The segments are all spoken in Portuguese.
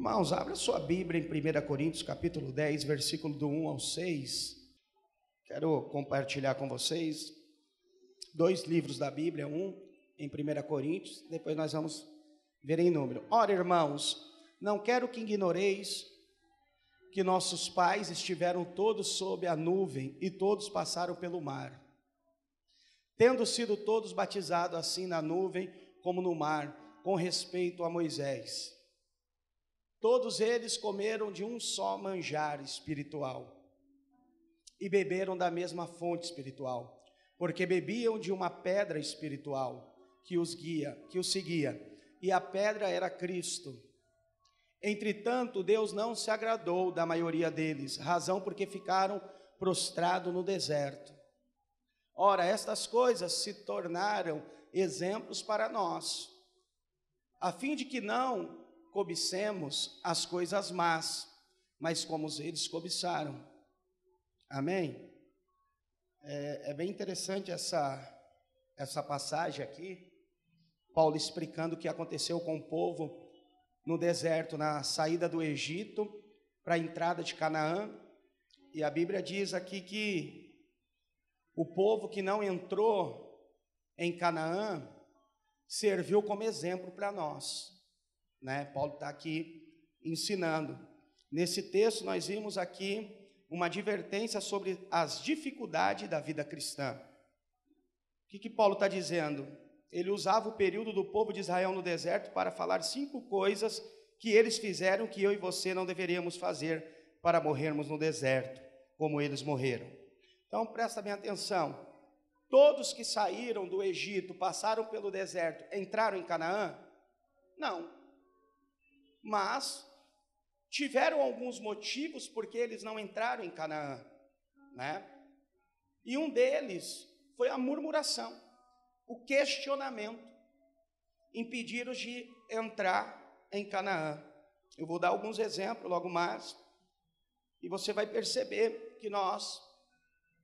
Irmãos, abra sua Bíblia em 1 Coríntios, capítulo 10, versículo do 1 ao 6. Quero compartilhar com vocês dois livros da Bíblia, um em 1 Coríntios, depois nós vamos ver em número. Ora, irmãos, não quero que ignoreis que nossos pais estiveram todos sob a nuvem e todos passaram pelo mar. Tendo sido todos batizados assim na nuvem como no mar, com respeito a Moisés Todos eles comeram de um só manjar espiritual e beberam da mesma fonte espiritual, porque bebiam de uma pedra espiritual que os guia, que os seguia, e a pedra era Cristo. Entretanto, Deus não se agradou da maioria deles, razão porque ficaram prostrados no deserto. Ora, estas coisas se tornaram exemplos para nós, a fim de que não cobicemos as coisas más, mas como eles cobiçaram. Amém? É, é, bem interessante essa, essa passagem aqui, Paulo explicando o que aconteceu com o povo no deserto, na saída do Egito para a entrada de Canaã. E a Bíblia diz aqui que o povo que não entrou em Canaã serviu como exemplo para nós né? Paulo está aqui ensinando. Nesse texto, nós vimos aqui uma advertência sobre as dificuldades da vida cristã. O que, que Paulo está dizendo? Ele usava o período do povo de Israel no deserto para falar cinco coisas que eles fizeram que eu e você não deveríamos fazer para morrermos no deserto, como eles morreram. Então presta bem atenção. Todos que saíram do Egito, passaram pelo deserto, entraram em Canaã? Não mas tiveram alguns motivos porque eles não entraram em Canaã, né? E um deles foi a murmuração, o questionamento, impediram de entrar em Canaã. Eu vou dar alguns exemplos logo mais, e você vai perceber que nós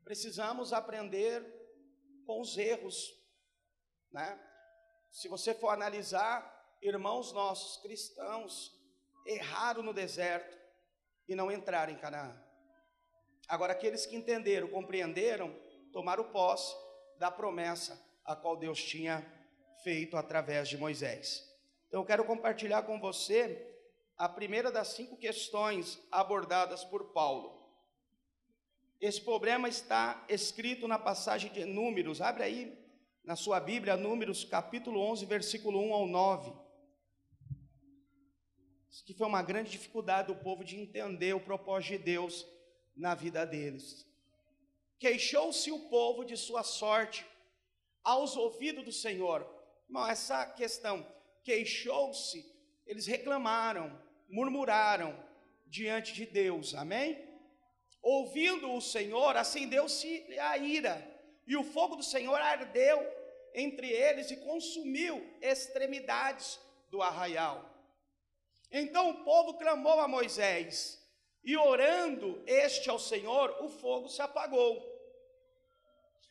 precisamos aprender com os erros, né? Se você for analisar irmãos nossos cristãos erraram no deserto e não entraram em Canaã. Agora, aqueles que entenderam, compreenderam, tomaram posse da promessa a qual Deus tinha feito através de Moisés. Então, eu quero compartilhar com você a primeira das cinco questões abordadas por Paulo. Esse problema está escrito na passagem de Números, abre aí na sua Bíblia, Números capítulo 11, versículo 1 ao 9 que foi uma grande dificuldade do povo de entender o propósito de Deus na vida deles. Queixou-se o povo de sua sorte aos ouvidos do Senhor. Irmão, essa questão, queixou-se, eles reclamaram, murmuraram diante de Deus, amém? Ouvindo o Senhor, acendeu-se a ira, e o fogo do Senhor ardeu entre eles e consumiu extremidades do arraial. Então o povo clamou a Moisés, e orando este ao Senhor, o fogo se apagou.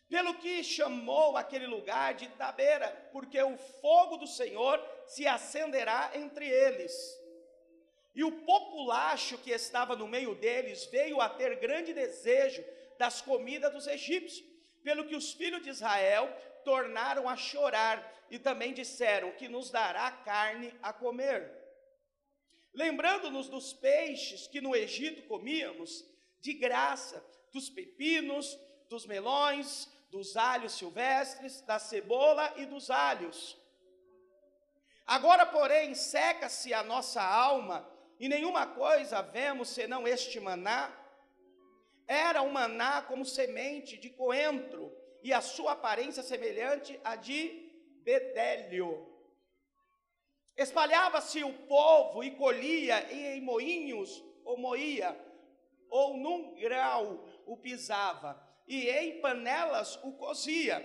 Pelo que chamou aquele lugar de Tabeira, porque o fogo do Senhor se acenderá entre eles. E o populacho que estava no meio deles veio a ter grande desejo das comidas dos egípcios, pelo que os filhos de Israel tornaram a chorar e também disseram que nos dará carne a comer lembrando-nos dos peixes que no Egito comíamos, de graça, dos pepinos, dos melões, dos alhos silvestres, da cebola e dos alhos. Agora, porém, seca-se a nossa alma, e nenhuma coisa vemos senão este maná. Era um maná como semente de coentro, e a sua aparência semelhante à de bedélio. Espalhava-se o povo e colhia e em moinhos ou moía, ou num grau o pisava, e em panelas o cozia,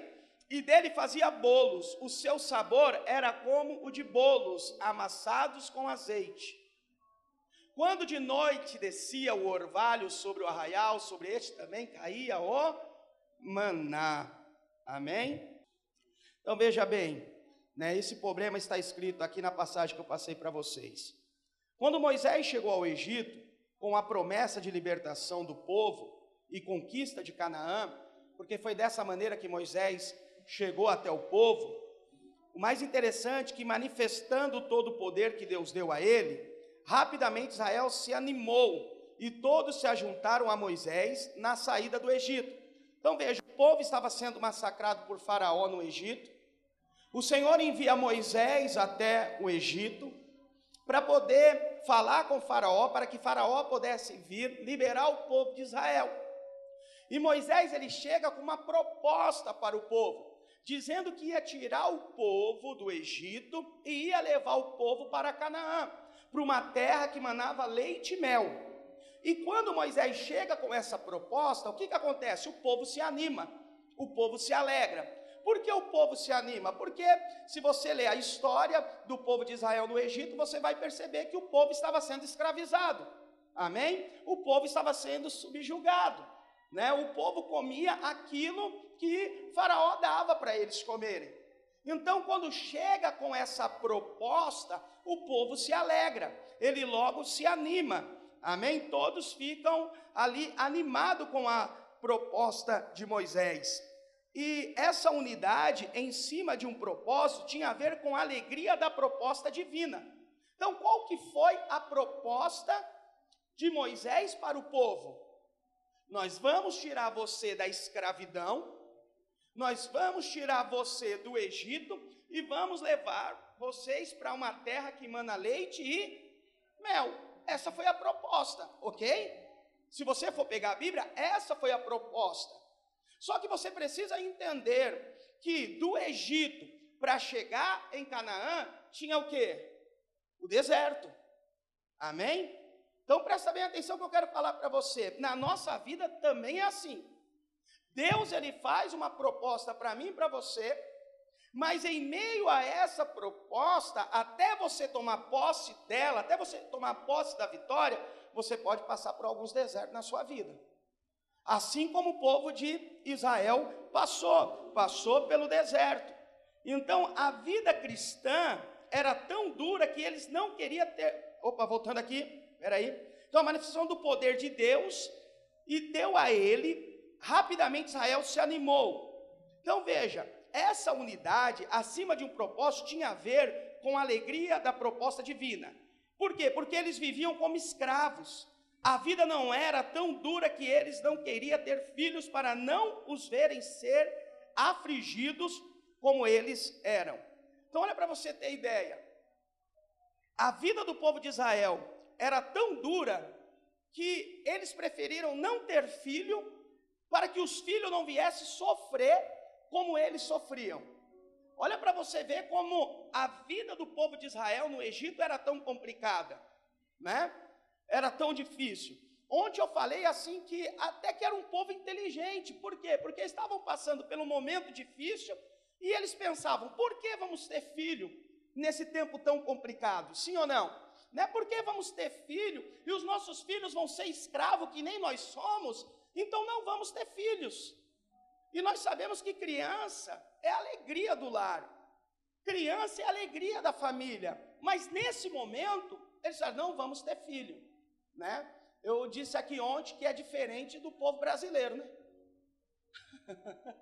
e dele fazia bolos. O seu sabor era como o de bolos amassados com azeite. Quando de noite descia o orvalho sobre o arraial, sobre este também caía o maná. Amém? Então veja bem, né? Esse problema está escrito aqui na passagem que eu passei para vocês. Quando Moisés chegou ao Egito, com a promessa de libertação do povo e conquista de Canaã, porque foi dessa maneira que Moisés chegou até o povo, o mais interessante é que manifestando todo o poder que Deus deu a ele, rapidamente Israel se animou e todos se ajuntaram a Moisés na saída do Egito. Então veja, o povo estava sendo massacrado por Faraó no Egito. O Senhor envia Moisés até o Egito para poder falar com Faraó, para que Faraó pudesse vir liberar o povo de Israel. E Moisés ele chega com uma proposta para o povo, dizendo que ia tirar o povo do Egito e ia levar o povo para Canaã, para uma terra que manava leite e mel. E quando Moisés chega com essa proposta, o que, que acontece? O povo se anima, o povo se alegra. Por que o povo se anima? Porque se você ler a história do povo de Israel no Egito, você vai perceber que o povo estava sendo escravizado. Amém? O povo estava sendo subjugado. Né? O povo comia aquilo que Faraó dava para eles comerem. Então, quando chega com essa proposta, o povo se alegra, ele logo se anima. Amém? Todos ficam ali animados com a proposta de Moisés. E essa unidade em cima de um propósito tinha a ver com a alegria da proposta divina. Então, qual que foi a proposta de Moisés para o povo? Nós vamos tirar você da escravidão, nós vamos tirar você do Egito e vamos levar vocês para uma terra que emana leite e mel. Essa foi a proposta, ok? Se você for pegar a Bíblia, essa foi a proposta. Só que você precisa entender que do Egito para chegar em Canaã tinha o quê? O deserto. Amém? Então presta bem atenção que eu quero falar para você. Na nossa vida também é assim. Deus ele faz uma proposta para mim e para você, mas em meio a essa proposta, até você tomar posse dela, até você tomar posse da vitória, você pode passar por alguns desertos na sua vida. Assim como o povo de Israel passou, passou pelo deserto. Então, a vida cristã era tão dura que eles não queriam ter. Opa, voltando aqui, peraí. Então, a manifestação do poder de Deus e deu a ele, rapidamente Israel se animou. Então, veja, essa unidade, acima de um propósito, tinha a ver com a alegria da proposta divina. Por quê? Porque eles viviam como escravos. A vida não era tão dura que eles não queriam ter filhos para não os verem ser afligidos como eles eram. Então, olha para você ter ideia. A vida do povo de Israel era tão dura que eles preferiram não ter filho para que os filhos não viessem sofrer como eles sofriam. Olha para você ver como a vida do povo de Israel no Egito era tão complicada, né? Era tão difícil. Ontem eu falei assim que até que era um povo inteligente. Por quê? Porque estavam passando pelo momento difícil e eles pensavam: por que vamos ter filho nesse tempo tão complicado? Sim ou não? Não é porque vamos ter filho e os nossos filhos vão ser escravos que nem nós somos, então não vamos ter filhos. E nós sabemos que criança é a alegria do lar, criança é a alegria da família, mas nesse momento eles disseram: não vamos ter filho né? Eu disse aqui ontem que é diferente do povo brasileiro, né?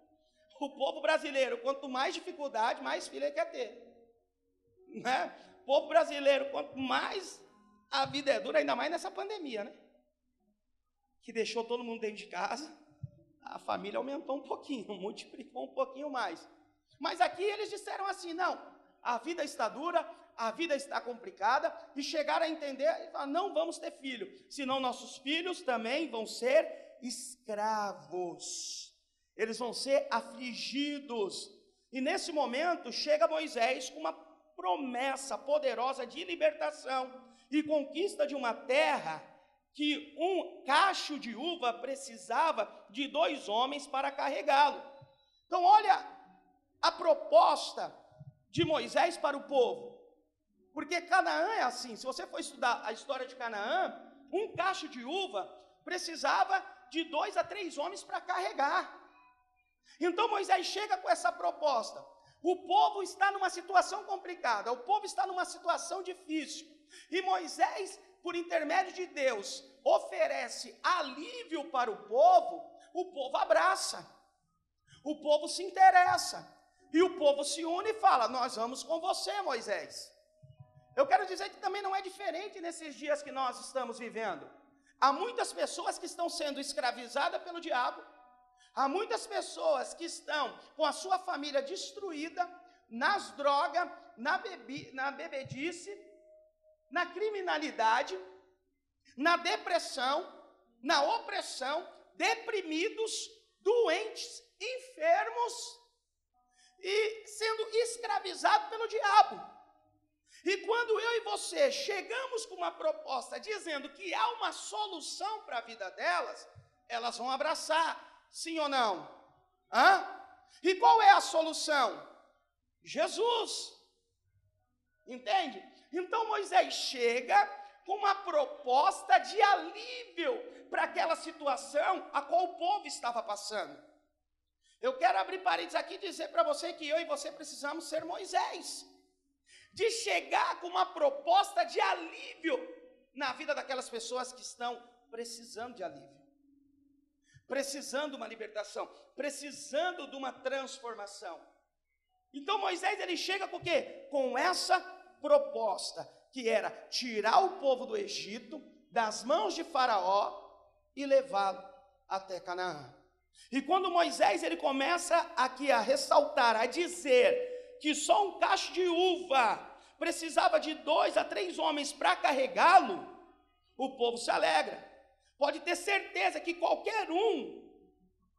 o povo brasileiro, quanto mais dificuldade, mais filho ele quer ter. Né? O povo brasileiro, quanto mais a vida é dura, ainda mais nessa pandemia, né? Que deixou todo mundo dentro de casa, a família aumentou um pouquinho, multiplicou um pouquinho mais. Mas aqui eles disseram assim: não, a vida está dura, a vida está complicada, e chegaram a entender, não vamos ter filho, senão nossos filhos também vão ser escravos, eles vão ser afligidos. E nesse momento chega Moisés com uma promessa poderosa de libertação e conquista de uma terra que um cacho de uva precisava de dois homens para carregá-lo. Então, olha a proposta de Moisés para o povo. Porque Canaã é assim. Se você for estudar a história de Canaã, um cacho de uva precisava de dois a três homens para carregar. Então Moisés chega com essa proposta. O povo está numa situação complicada, o povo está numa situação difícil. E Moisés, por intermédio de Deus, oferece alívio para o povo, o povo abraça, o povo se interessa, e o povo se une e fala: Nós vamos com você, Moisés. Eu quero dizer que também não é diferente nesses dias que nós estamos vivendo. Há muitas pessoas que estão sendo escravizadas pelo diabo, há muitas pessoas que estão com a sua família destruída nas drogas, na, bebi, na bebedice, na criminalidade, na depressão, na opressão, deprimidos, doentes, enfermos e sendo escravizados pelo diabo. E quando eu e você chegamos com uma proposta dizendo que há uma solução para a vida delas, elas vão abraçar, sim ou não? Hã? E qual é a solução? Jesus. Entende? Então Moisés chega com uma proposta de alívio para aquela situação a qual o povo estava passando. Eu quero abrir parênteses aqui e dizer para você que eu e você precisamos ser Moisés, de chegar com uma proposta de alívio na vida daquelas pessoas que estão precisando de alívio, precisando de uma libertação, precisando de uma transformação. Então Moisés ele chega com o quê? Com essa proposta, que era tirar o povo do Egito das mãos de Faraó e levá-lo até Canaã. E quando Moisés ele começa aqui a ressaltar, a dizer que só um cacho de uva precisava de dois a três homens para carregá-lo, o povo se alegra. Pode ter certeza que qualquer um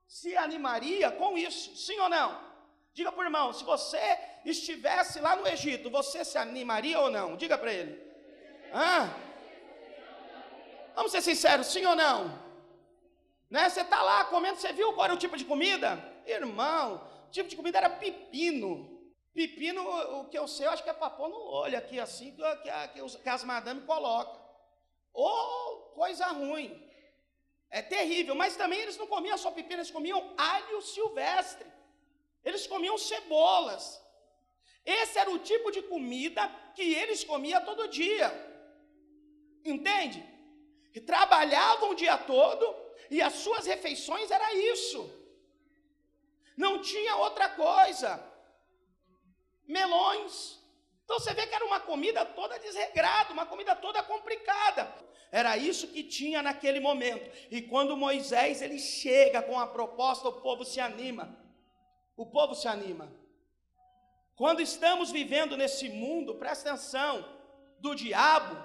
se animaria com isso, sim ou não? Diga para o irmão, se você estivesse lá no Egito, você se animaria ou não? Diga para ele. Hã? Vamos ser sinceros, sim ou não? Né? Você está lá comendo, você viu qual era o tipo de comida? Irmão, o tipo de comida era pepino. Pepino, o que eu sei, eu acho que é pôr no olho aqui, assim, que, que, que as madames colocam. Ô, oh, coisa ruim. É terrível, mas também eles não comiam só pepino, eles comiam alho silvestre. Eles comiam cebolas. Esse era o tipo de comida que eles comiam todo dia. Entende? E trabalhavam o dia todo e as suas refeições era isso. Não tinha outra coisa. Melões. Então você vê que era uma comida toda desregrada, uma comida toda complicada. Era isso que tinha naquele momento. E quando Moisés ele chega com a proposta, o povo se anima. O povo se anima. Quando estamos vivendo nesse mundo, presta atenção, do diabo,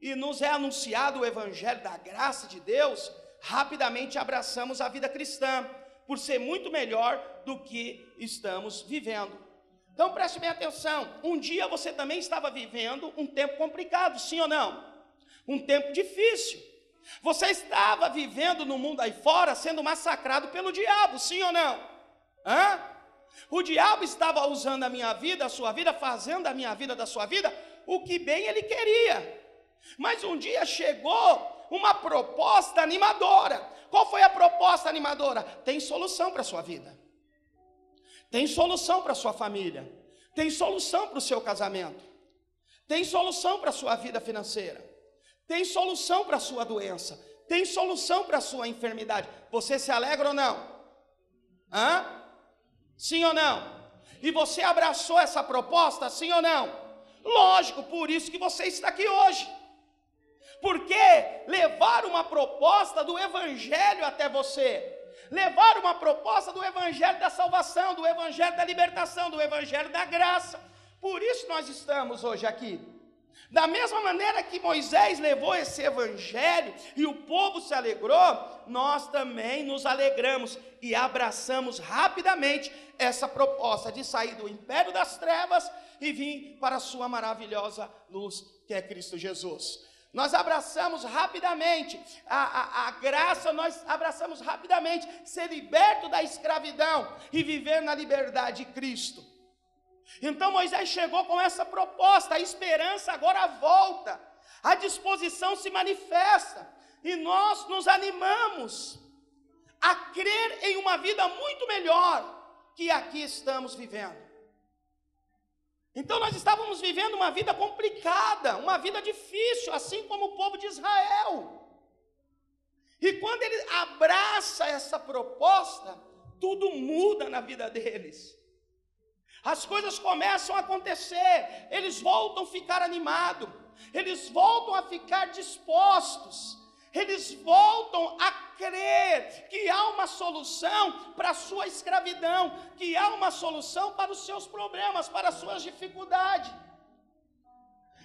e nos é anunciado o evangelho da graça de Deus, rapidamente abraçamos a vida cristã, por ser muito melhor do que estamos vivendo. Então preste bem atenção: um dia você também estava vivendo um tempo complicado, sim ou não? Um tempo difícil. Você estava vivendo no mundo aí fora sendo massacrado pelo diabo, sim ou não? Hã? O diabo estava usando a minha vida, a sua vida, fazendo a minha vida da sua vida o que bem ele queria. Mas um dia chegou uma proposta animadora. Qual foi a proposta animadora? Tem solução para a sua vida. Tem solução para a sua família. Tem solução para o seu casamento. Tem solução para a sua vida financeira. Tem solução para a sua doença. Tem solução para a sua enfermidade. Você se alegra ou não? Hã? Sim ou não? E você abraçou essa proposta, sim ou não? Lógico, por isso que você está aqui hoje. Porque levar uma proposta do Evangelho até você, levar uma proposta do Evangelho da salvação, do Evangelho da libertação, do Evangelho da graça. Por isso nós estamos hoje aqui. Da mesma maneira que Moisés levou esse evangelho e o povo se alegrou, nós também nos alegramos e abraçamos rapidamente essa proposta de sair do império das trevas e vir para a sua maravilhosa luz, que é Cristo Jesus. Nós abraçamos rapidamente a, a, a, graça, nós abraçamos rapidamente ser liberto da escravidão e viver na liberdade de Cristo. Então Moisés chegou com essa proposta, a esperança agora volta, a disposição se manifesta, e nós nos animamos a crer em uma vida muito melhor que aqui estamos vivendo. Então nós estávamos vivendo uma vida complicada, uma vida difícil, assim como o povo de Israel. E quando ele abraça essa proposta, tudo muda na vida deles. As coisas começam a acontecer, eles voltam a ficar animados, eles voltam a ficar dispostos, eles voltam a crer que há uma solução para a sua escravidão, que há uma solução para os seus problemas, para as suas dificuldades.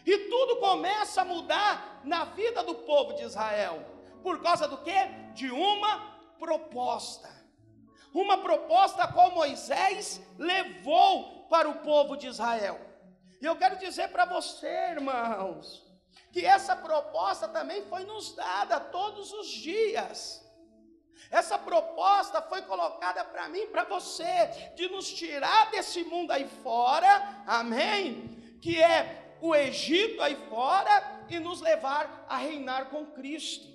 E tudo começa a mudar na vida do povo de Israel. Por causa do que? De uma proposta. Uma proposta qual Moisés levou para o povo de Israel. E eu quero dizer para você, irmãos, que essa proposta também foi nos dada todos os dias. Essa proposta foi colocada para mim, para você, de nos tirar desse mundo aí fora, amém? Que é o Egito aí fora e nos levar a reinar com Cristo,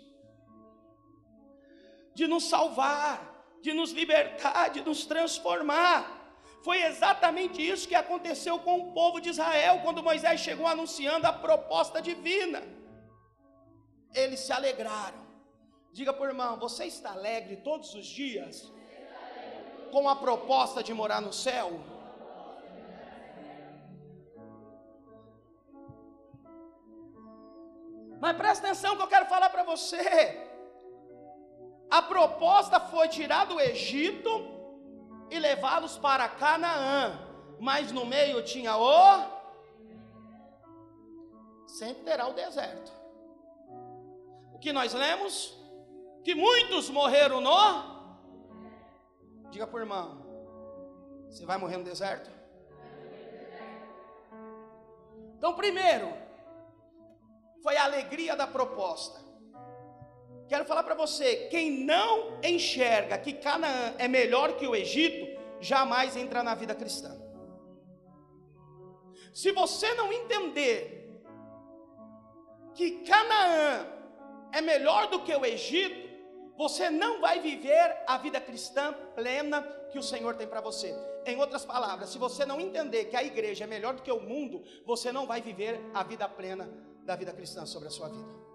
de nos salvar, de nos libertar, de nos transformar. Foi exatamente isso que aconteceu com o povo de Israel quando Moisés chegou anunciando a proposta divina. Eles se alegraram. Diga por irmão, você está alegre todos os dias com a proposta de morar no céu? Mas presta atenção que eu quero falar para você. A proposta foi tirar do Egito e levá-los para Canaã. Mas no meio tinha o. Sempre terá o deserto. O que nós lemos? Que muitos morreram no. Diga por irmão: Você vai morrer no deserto? Então, primeiro, foi a alegria da proposta. Quero falar para você: quem não enxerga que Canaã é melhor que o Egito, jamais entra na vida cristã. Se você não entender que Canaã é melhor do que o Egito, você não vai viver a vida cristã plena que o Senhor tem para você. Em outras palavras, se você não entender que a igreja é melhor do que o mundo, você não vai viver a vida plena da vida cristã sobre a sua vida.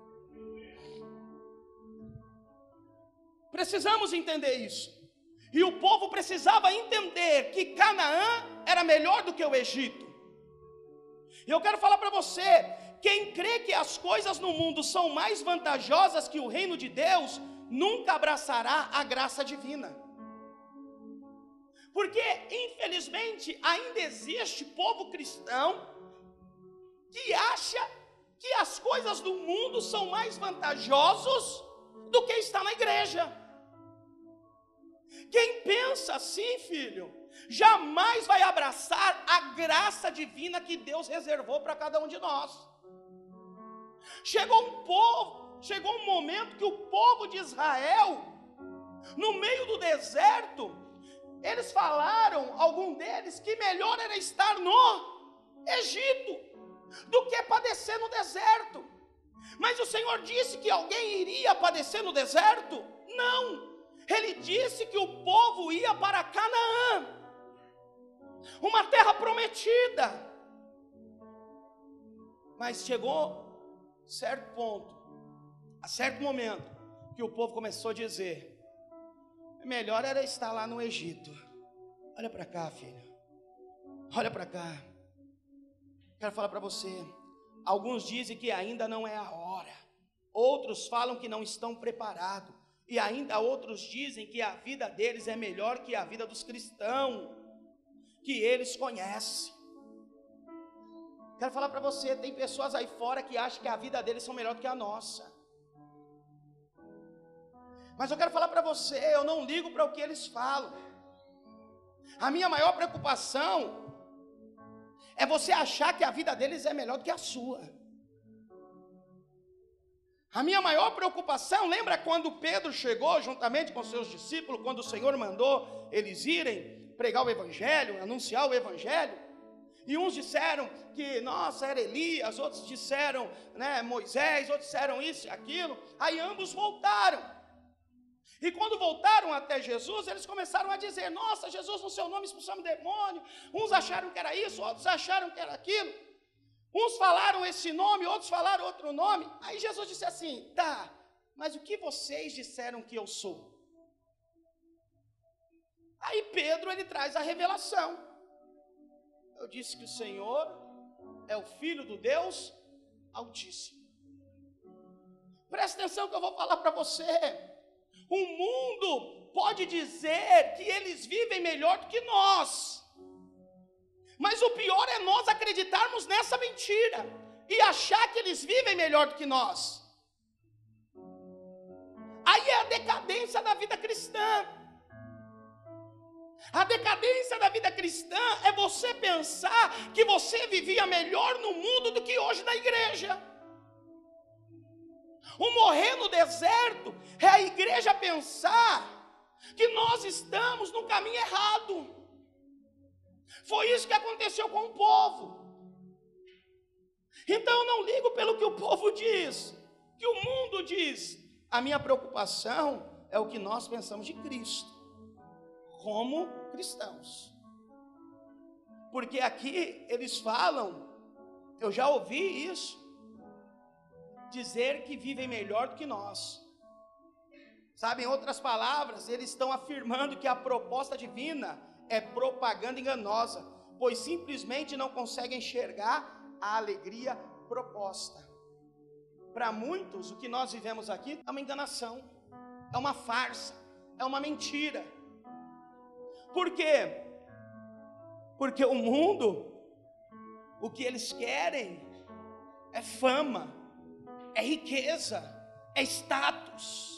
Precisamos entender isso. E o povo precisava entender que Canaã era melhor do que o Egito. E eu quero falar para você: quem crê que as coisas no mundo são mais vantajosas que o reino de Deus, nunca abraçará a graça divina. Porque, infelizmente, ainda existe povo cristão que acha que as coisas do mundo são mais vantajosos do que estar na igreja. Quem pensa assim, filho, jamais vai abraçar a graça divina que Deus reservou para cada um de nós. Chegou um povo, chegou um momento que o povo de Israel, no meio do deserto, eles falaram, algum deles, que melhor era estar no Egito do que padecer no deserto. Mas o Senhor disse que alguém iria padecer no deserto? Não ele disse que o povo ia para Canaã, uma terra prometida. Mas chegou certo ponto, a certo momento, que o povo começou a dizer: melhor era estar lá no Egito. Olha para cá, filho. Olha para cá. Quero falar para você. Alguns dizem que ainda não é a hora. Outros falam que não estão preparados. E ainda outros dizem que a vida deles é melhor que a vida dos cristãos, que eles conhecem. Quero falar para você: tem pessoas aí fora que acham que a vida deles são melhor do que a nossa. Mas eu quero falar para você: eu não ligo para o que eles falam. A minha maior preocupação é você achar que a vida deles é melhor do que a sua. A minha maior preocupação, lembra quando Pedro chegou juntamente com seus discípulos, quando o Senhor mandou eles irem pregar o Evangelho, anunciar o Evangelho? E uns disseram que, nossa, era Elias, outros disseram, né, Moisés, outros disseram isso e aquilo. Aí ambos voltaram. E quando voltaram até Jesus, eles começaram a dizer: Nossa, Jesus, no seu nome expulsamos demônio. Uns acharam que era isso, outros acharam que era aquilo. Uns falaram esse nome, outros falaram outro nome. Aí Jesus disse assim: Tá, mas o que vocês disseram que eu sou? Aí Pedro ele traz a revelação. Eu disse que o Senhor é o Filho do Deus Altíssimo. Presta atenção que eu vou falar para você. O mundo pode dizer que eles vivem melhor do que nós. Mas o pior é nós acreditarmos nessa mentira e achar que eles vivem melhor do que nós. Aí é a decadência da vida cristã. A decadência da vida cristã é você pensar que você vivia melhor no mundo do que hoje na igreja. O morrer no deserto é a igreja pensar que nós estamos no caminho errado. Foi isso que aconteceu com o povo. Então eu não ligo pelo que o povo diz, que o mundo diz. A minha preocupação é o que nós pensamos de Cristo, como cristãos. Porque aqui eles falam, eu já ouvi isso, dizer que vivem melhor do que nós. Sabe, em outras palavras, eles estão afirmando que a proposta divina é propaganda enganosa, pois simplesmente não conseguem enxergar a alegria proposta. Para muitos, o que nós vivemos aqui é uma enganação, é uma farsa, é uma mentira. Por quê? Porque o mundo, o que eles querem é fama, é riqueza, é status.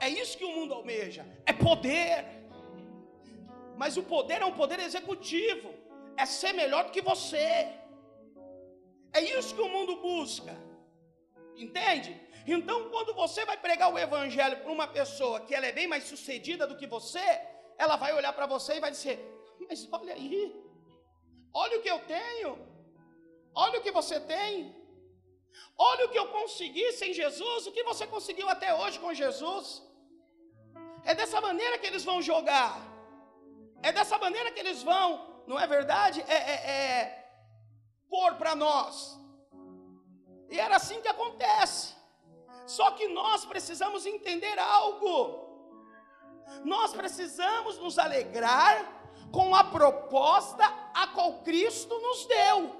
É isso que o mundo almeja, é poder. Mas o poder é um poder executivo, é ser melhor do que você. É isso que o mundo busca. Entende? Então, quando você vai pregar o evangelho para uma pessoa que ela é bem mais sucedida do que você, ela vai olhar para você e vai dizer: "Mas olha aí. Olha o que eu tenho. Olha o que você tem. Olha o que eu consegui sem Jesus, o que você conseguiu até hoje com Jesus. É dessa maneira que eles vão jogar. É dessa maneira que eles vão, não é verdade? É, é, é pôr para nós. E era assim que acontece. Só que nós precisamos entender algo. Nós precisamos nos alegrar com a proposta a qual Cristo nos deu,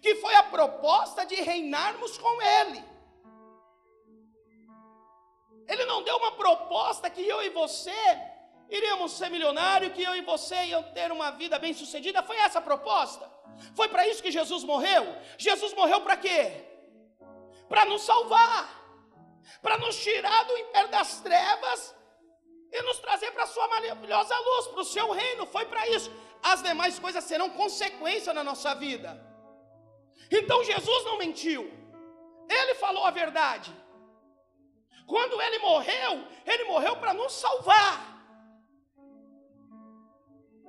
que foi a proposta de reinarmos com Ele. Ele não deu uma proposta que eu e você iríamos ser milionário, que eu e você iam ter uma vida bem sucedida. Foi essa a proposta? Foi para isso que Jesus morreu? Jesus morreu para quê? Para nos salvar, para nos tirar do império das trevas e nos trazer para a sua maravilhosa luz, para o seu reino. Foi para isso. As demais coisas serão consequência na nossa vida. Então Jesus não mentiu, ele falou a verdade. Quando ele morreu, ele morreu para nos salvar.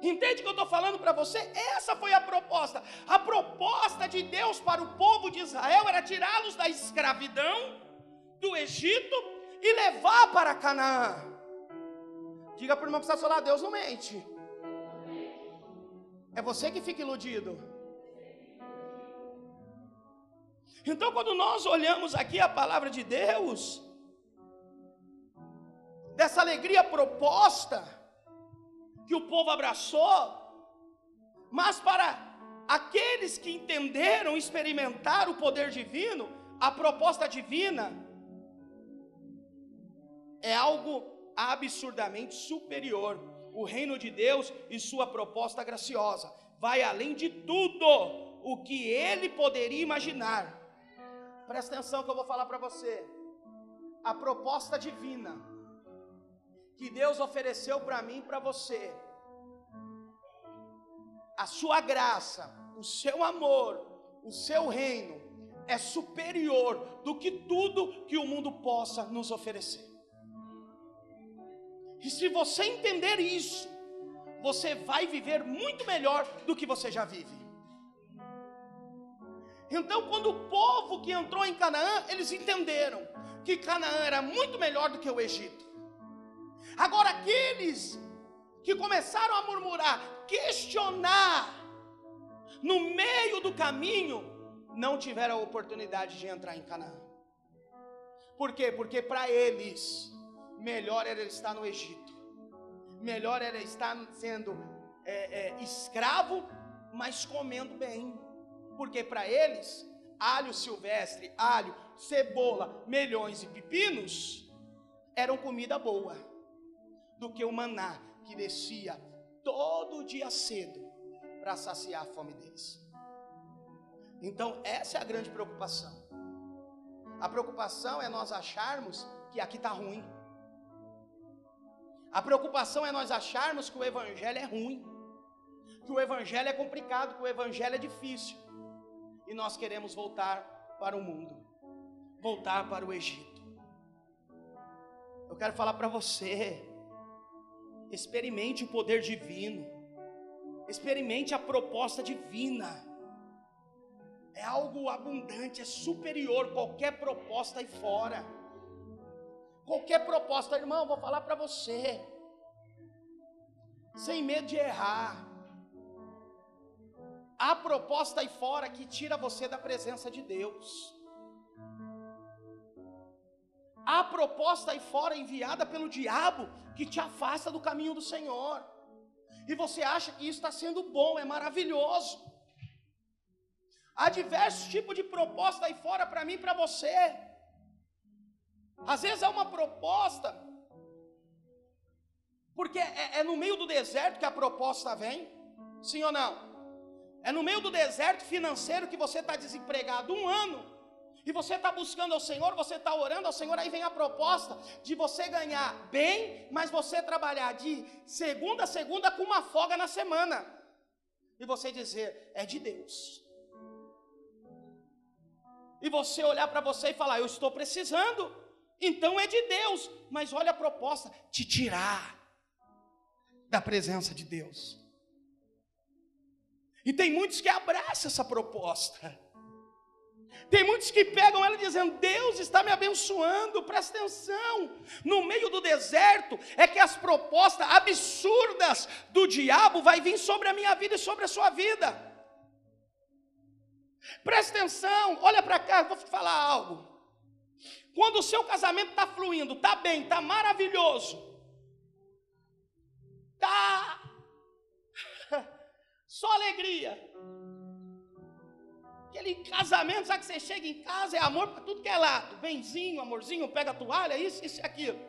Entende o que eu estou falando para você? Essa foi a proposta. A proposta de Deus para o povo de Israel era tirá-los da escravidão do Egito e levar para Canaã. Diga para o irmão que está ao Deus não mente. É você que fica iludido. Então, quando nós olhamos aqui a palavra de Deus, dessa alegria proposta que o povo abraçou, mas para aqueles que entenderam, experimentar o poder divino, a proposta divina é algo absurdamente superior. O reino de Deus e sua proposta graciosa vai além de tudo o que ele poderia imaginar. Presta atenção que eu vou falar para você. A proposta divina que Deus ofereceu para mim e para você. A sua graça, o seu amor, o seu reino é superior do que tudo que o mundo possa nos oferecer. E se você entender isso, você vai viver muito melhor do que você já vive. Então, quando o povo que entrou em Canaã, eles entenderam que Canaã era muito melhor do que o Egito. Agora, aqueles que começaram a murmurar, questionar, no meio do caminho, não tiveram a oportunidade de entrar em Canaã. Por quê? Porque para eles, melhor era estar no Egito, melhor era estar sendo é, é, escravo, mas comendo bem, porque para eles, alho silvestre, alho, cebola, melhões e pepinos eram comida boa, do que o maná que descia todo dia cedo para saciar a fome deles. Então, essa é a grande preocupação. A preocupação é nós acharmos que aqui está ruim. A preocupação é nós acharmos que o Evangelho é ruim, que o Evangelho é complicado, que o Evangelho é difícil, e nós queremos voltar para o mundo, voltar para o Egito. Eu quero falar para você, experimente o poder divino, experimente a proposta divina é algo abundante, é superior a qualquer proposta aí fora. Qualquer proposta, irmão, vou falar para você. Sem medo de errar. Há proposta aí fora que tira você da presença de Deus. Há proposta aí fora enviada pelo diabo que te afasta do caminho do Senhor. E você acha que isso está sendo bom, é maravilhoso. Há diversos tipos de proposta aí fora para mim e para você. Às vezes há uma proposta, porque é, é, no meio do deserto que a proposta vem, sim ou não? É no meio do deserto financeiro que você está desempregado um ano, e você está buscando ao Senhor, você está orando ao Senhor, aí vem a proposta de você ganhar bem, mas você trabalhar de segunda a segunda com uma folga na semana, e você dizer, é de Deus e você olhar para você e falar: Eu estou precisando, então é de Deus. Mas olha a proposta: te tirar da presença de Deus. E tem muitos que abraçam essa proposta. Tem muitos que pegam ela dizendo: Deus está me abençoando, presta atenção. No meio do deserto é que as propostas absurdas do diabo vai vir sobre a minha vida e sobre a sua vida. Presta atenção, olha para cá, vou te falar algo. Quando o seu casamento está fluindo, está bem, está maravilhoso, está só alegria. Aquele casamento, sabe que você chega em casa, é amor para tudo que é lado. Benzinho, amorzinho, pega a toalha, isso, isso e aquilo.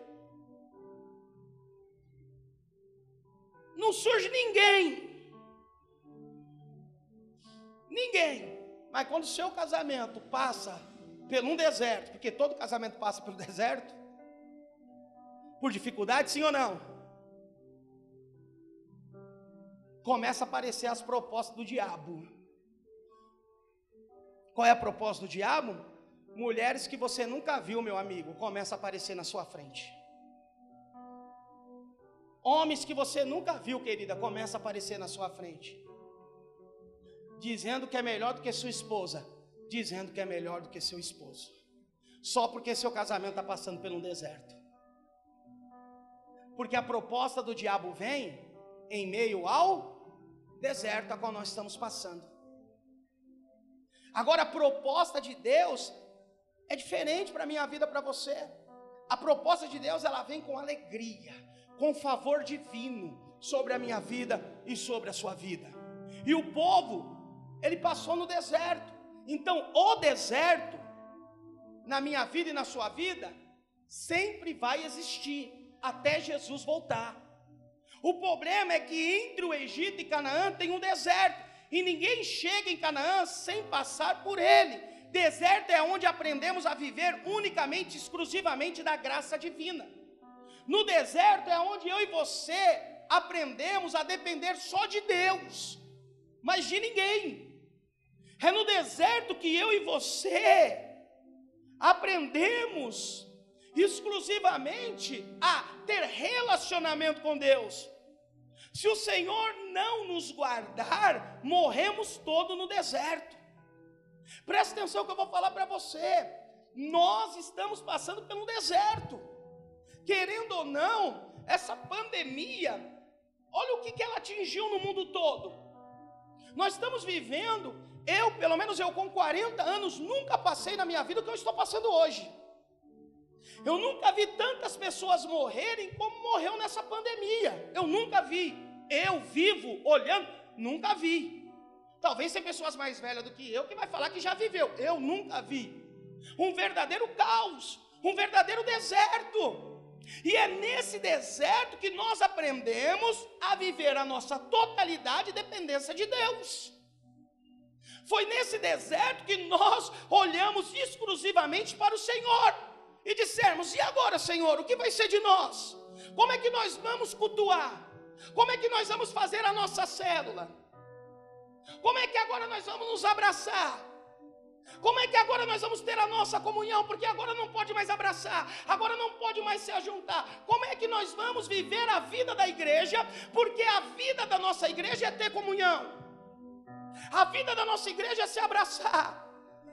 Não surge ninguém. Ninguém. Mas quando o seu casamento passa por um deserto, porque todo casamento passa pelo deserto, por dificuldade, sim ou não? Começa a aparecer as propostas do diabo. Qual é a proposta do diabo? Mulheres que você nunca viu, meu amigo, começa a aparecer na sua frente. Homens que você nunca viu, querida, começa a aparecer na sua frente dizendo que é melhor do que sua esposa, dizendo que é melhor do que seu esposo, só porque seu casamento está passando por um deserto. Porque a proposta do diabo vem em meio ao deserto a qual nós estamos passando. Agora, a proposta de Deus é diferente para a minha vida, para você. A proposta de Deus, ela vem com alegria, com favor divino sobre a minha vida e sobre a sua vida. E o povo ele passou no deserto. Então, o deserto, na minha vida e na sua vida, sempre vai existir até Jesus voltar. O problema é que entre o Egito e Canaã tem um deserto, e ninguém chega em Canaã sem passar por ele. Deserto é onde aprendemos a viver unicamente, exclusivamente da graça divina. No deserto é onde eu e você aprendemos a depender só de Deus, mas de ninguém. É no deserto que eu e você aprendemos exclusivamente a ter relacionamento com Deus. Se o Senhor não nos guardar, morremos todo no deserto. Presta atenção que eu vou falar para você. Nós estamos passando um deserto. Querendo ou não, essa pandemia, olha o que, que ela atingiu no mundo todo. Nós estamos vivendo, eu, pelo menos eu com 40 anos, nunca passei na minha vida o que eu estou passando hoje. Eu nunca vi tantas pessoas morrerem como morreu nessa pandemia. Eu nunca vi. Eu vivo olhando, nunca vi. Talvez tem pessoas mais velhas do que eu que vai falar que já viveu. Eu nunca vi um verdadeiro caos, um verdadeiro deserto. E é nesse deserto que nós aprendemos a viver a nossa totalidade e dependência de Deus. Foi nesse deserto que nós olhamos exclusivamente para o Senhor e dissermos: e agora, Senhor, o que vai ser de nós? Como é que nós vamos cultuar? Como é que nós vamos fazer a nossa célula? Como é que agora nós vamos nos abraçar? Como é que agora nós vamos ter a nossa comunhão? Porque agora não pode mais abraçar, agora não pode mais se ajuntar. Como é que nós vamos viver a vida da igreja? Porque a vida da nossa igreja é ter comunhão, a vida da nossa igreja é se abraçar.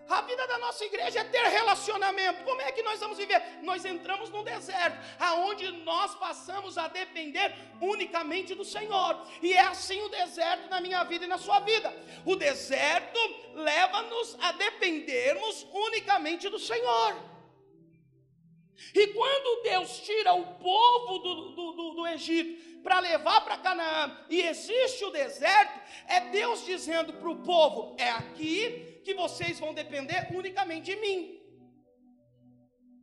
A vida da nossa igreja é ter relacionamento. Como é que nós vamos viver? Nós entramos num deserto, aonde nós passamos a depender unicamente do Senhor. E é assim o deserto na minha vida e na sua vida. O deserto leva-nos a dependermos unicamente do Senhor. E quando Deus tira o povo do, do, do, do Egito para levar para Canaã, e existe o deserto, é Deus dizendo para o povo: é aqui que vocês vão depender unicamente de mim.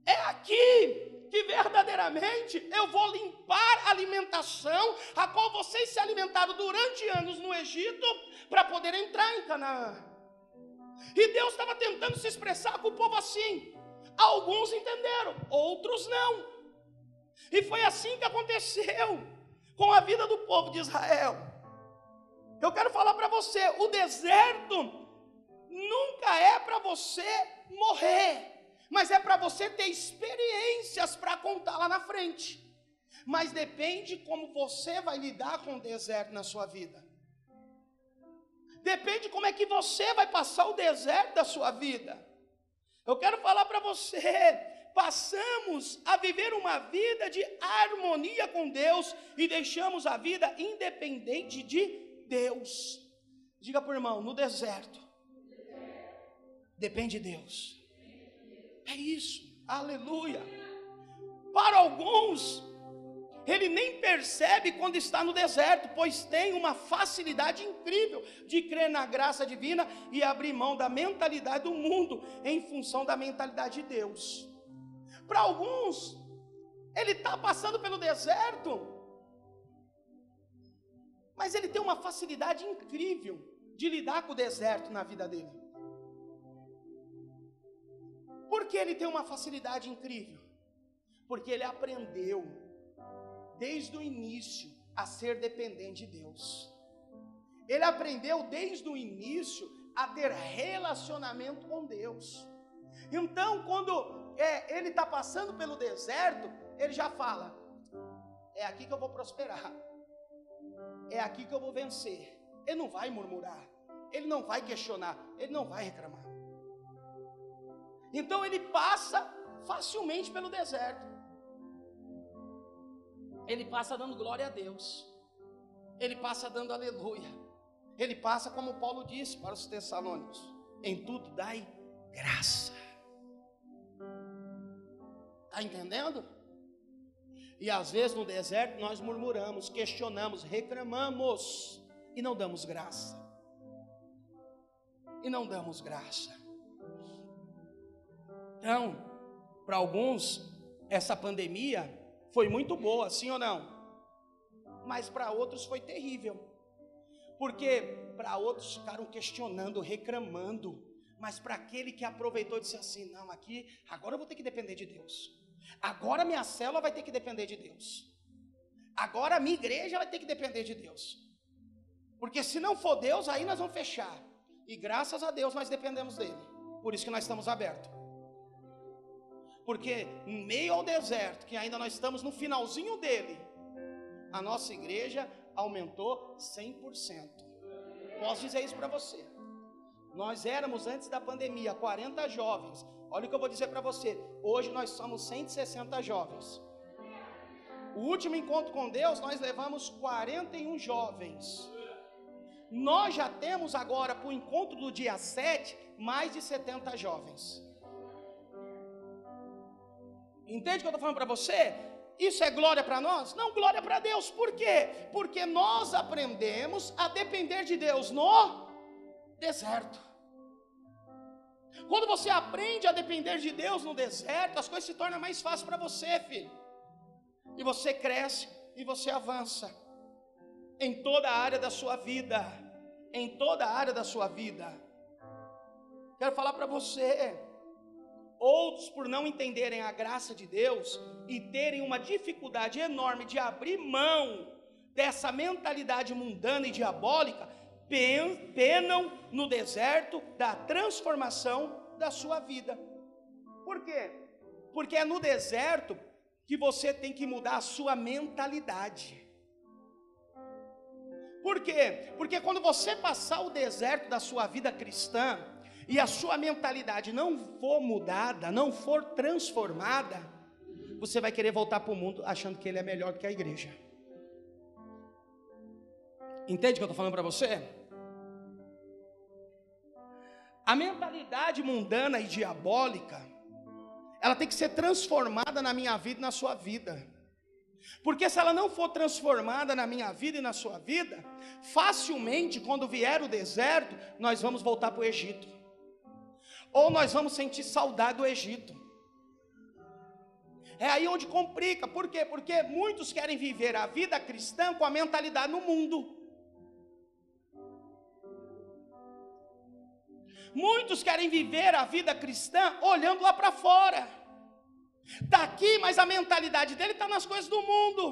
É aqui que verdadeiramente eu vou limpar a alimentação a qual vocês se alimentaram durante anos no Egito para poder entrar em Canaã. E Deus estava tentando se expressar com o povo assim. Alguns entenderam, outros não. E foi assim que aconteceu com a vida do povo de Israel. Eu quero falar para você: o deserto nunca é para você morrer, mas é para você ter experiências para contar lá na frente. Mas depende como você vai lidar com o deserto na sua vida. Depende como é que você vai passar o deserto da sua vida. Eu quero falar para você, passamos a viver uma vida de harmonia com Deus e deixamos a vida independente de Deus. Diga para o irmão, no deserto, Depende de Deus. É isso. Aleluia. Para alguns, ele nem percebe quando está no deserto, pois tem uma facilidade incrível de crer na graça divina e abrir mão da mentalidade do mundo em função da mentalidade de Deus. Para alguns, ele está passando pelo deserto, mas ele tem uma facilidade incrível de lidar com o deserto na vida dele. Por que ele tem uma facilidade incrível? Porque ele aprendeu, desde o início, a ser dependente de Deus. Ele aprendeu desde o início a ter relacionamento com Deus. Então, quando é, ele está passando pelo deserto, ele já fala: é aqui que eu vou prosperar, é aqui que eu vou vencer. Ele não vai murmurar, ele não vai questionar, ele não vai reclamar. Então ele passa facilmente pelo deserto. Ele passa dando glória a Deus. Ele passa dando aleluia. Ele passa como Paulo disse para os Tessalônicos: em tudo dai graça. Está entendendo? E às vezes no deserto nós murmuramos, questionamos, reclamamos e não damos graça. E não damos graça. Então, para alguns, essa pandemia foi muito boa, sim ou não? Mas para outros foi terrível. Porque para outros ficaram questionando, reclamando. Mas para aquele que aproveitou e disse assim: não, aqui, agora eu vou ter que depender de Deus. Agora minha célula vai ter que depender de Deus. Agora minha igreja vai ter que depender de Deus. Porque se não for Deus, aí nós vamos fechar. E graças a Deus nós dependemos dele. Por isso que nós estamos abertos. Porque em meio ao deserto, que ainda nós estamos no finalzinho dele, a nossa igreja aumentou 100%. Posso dizer isso para você. Nós éramos antes da pandemia 40 jovens. Olha o que eu vou dizer para você. Hoje nós somos 160 jovens. O último encontro com Deus, nós levamos 41 jovens. Nós já temos agora, para o encontro do dia 7, mais de 70 jovens. Entende o que eu estou falando para você? Isso é glória para nós? Não, glória para Deus. Por quê? Porque nós aprendemos a depender de Deus no deserto. Quando você aprende a depender de Deus no deserto, as coisas se tornam mais fáceis para você, filho. E você cresce e você avança em toda a área da sua vida. Em toda a área da sua vida. Quero falar para você. Outros, por não entenderem a graça de Deus e terem uma dificuldade enorme de abrir mão dessa mentalidade mundana e diabólica, penam no deserto da transformação da sua vida. Por quê? Porque é no deserto que você tem que mudar a sua mentalidade. Por quê? Porque quando você passar o deserto da sua vida cristã e a sua mentalidade não for mudada, não for transformada, você vai querer voltar para o mundo achando que ele é melhor que a igreja. Entende o que eu estou falando para você? A mentalidade mundana e diabólica, ela tem que ser transformada na minha vida e na sua vida. Porque se ela não for transformada na minha vida e na sua vida, facilmente, quando vier o deserto, nós vamos voltar para o Egito. Ou nós vamos sentir saudade do Egito. É aí onde complica, por quê? Porque muitos querem viver a vida cristã com a mentalidade no mundo. Muitos querem viver a vida cristã olhando lá para fora. Está aqui, mas a mentalidade dele está nas coisas do mundo.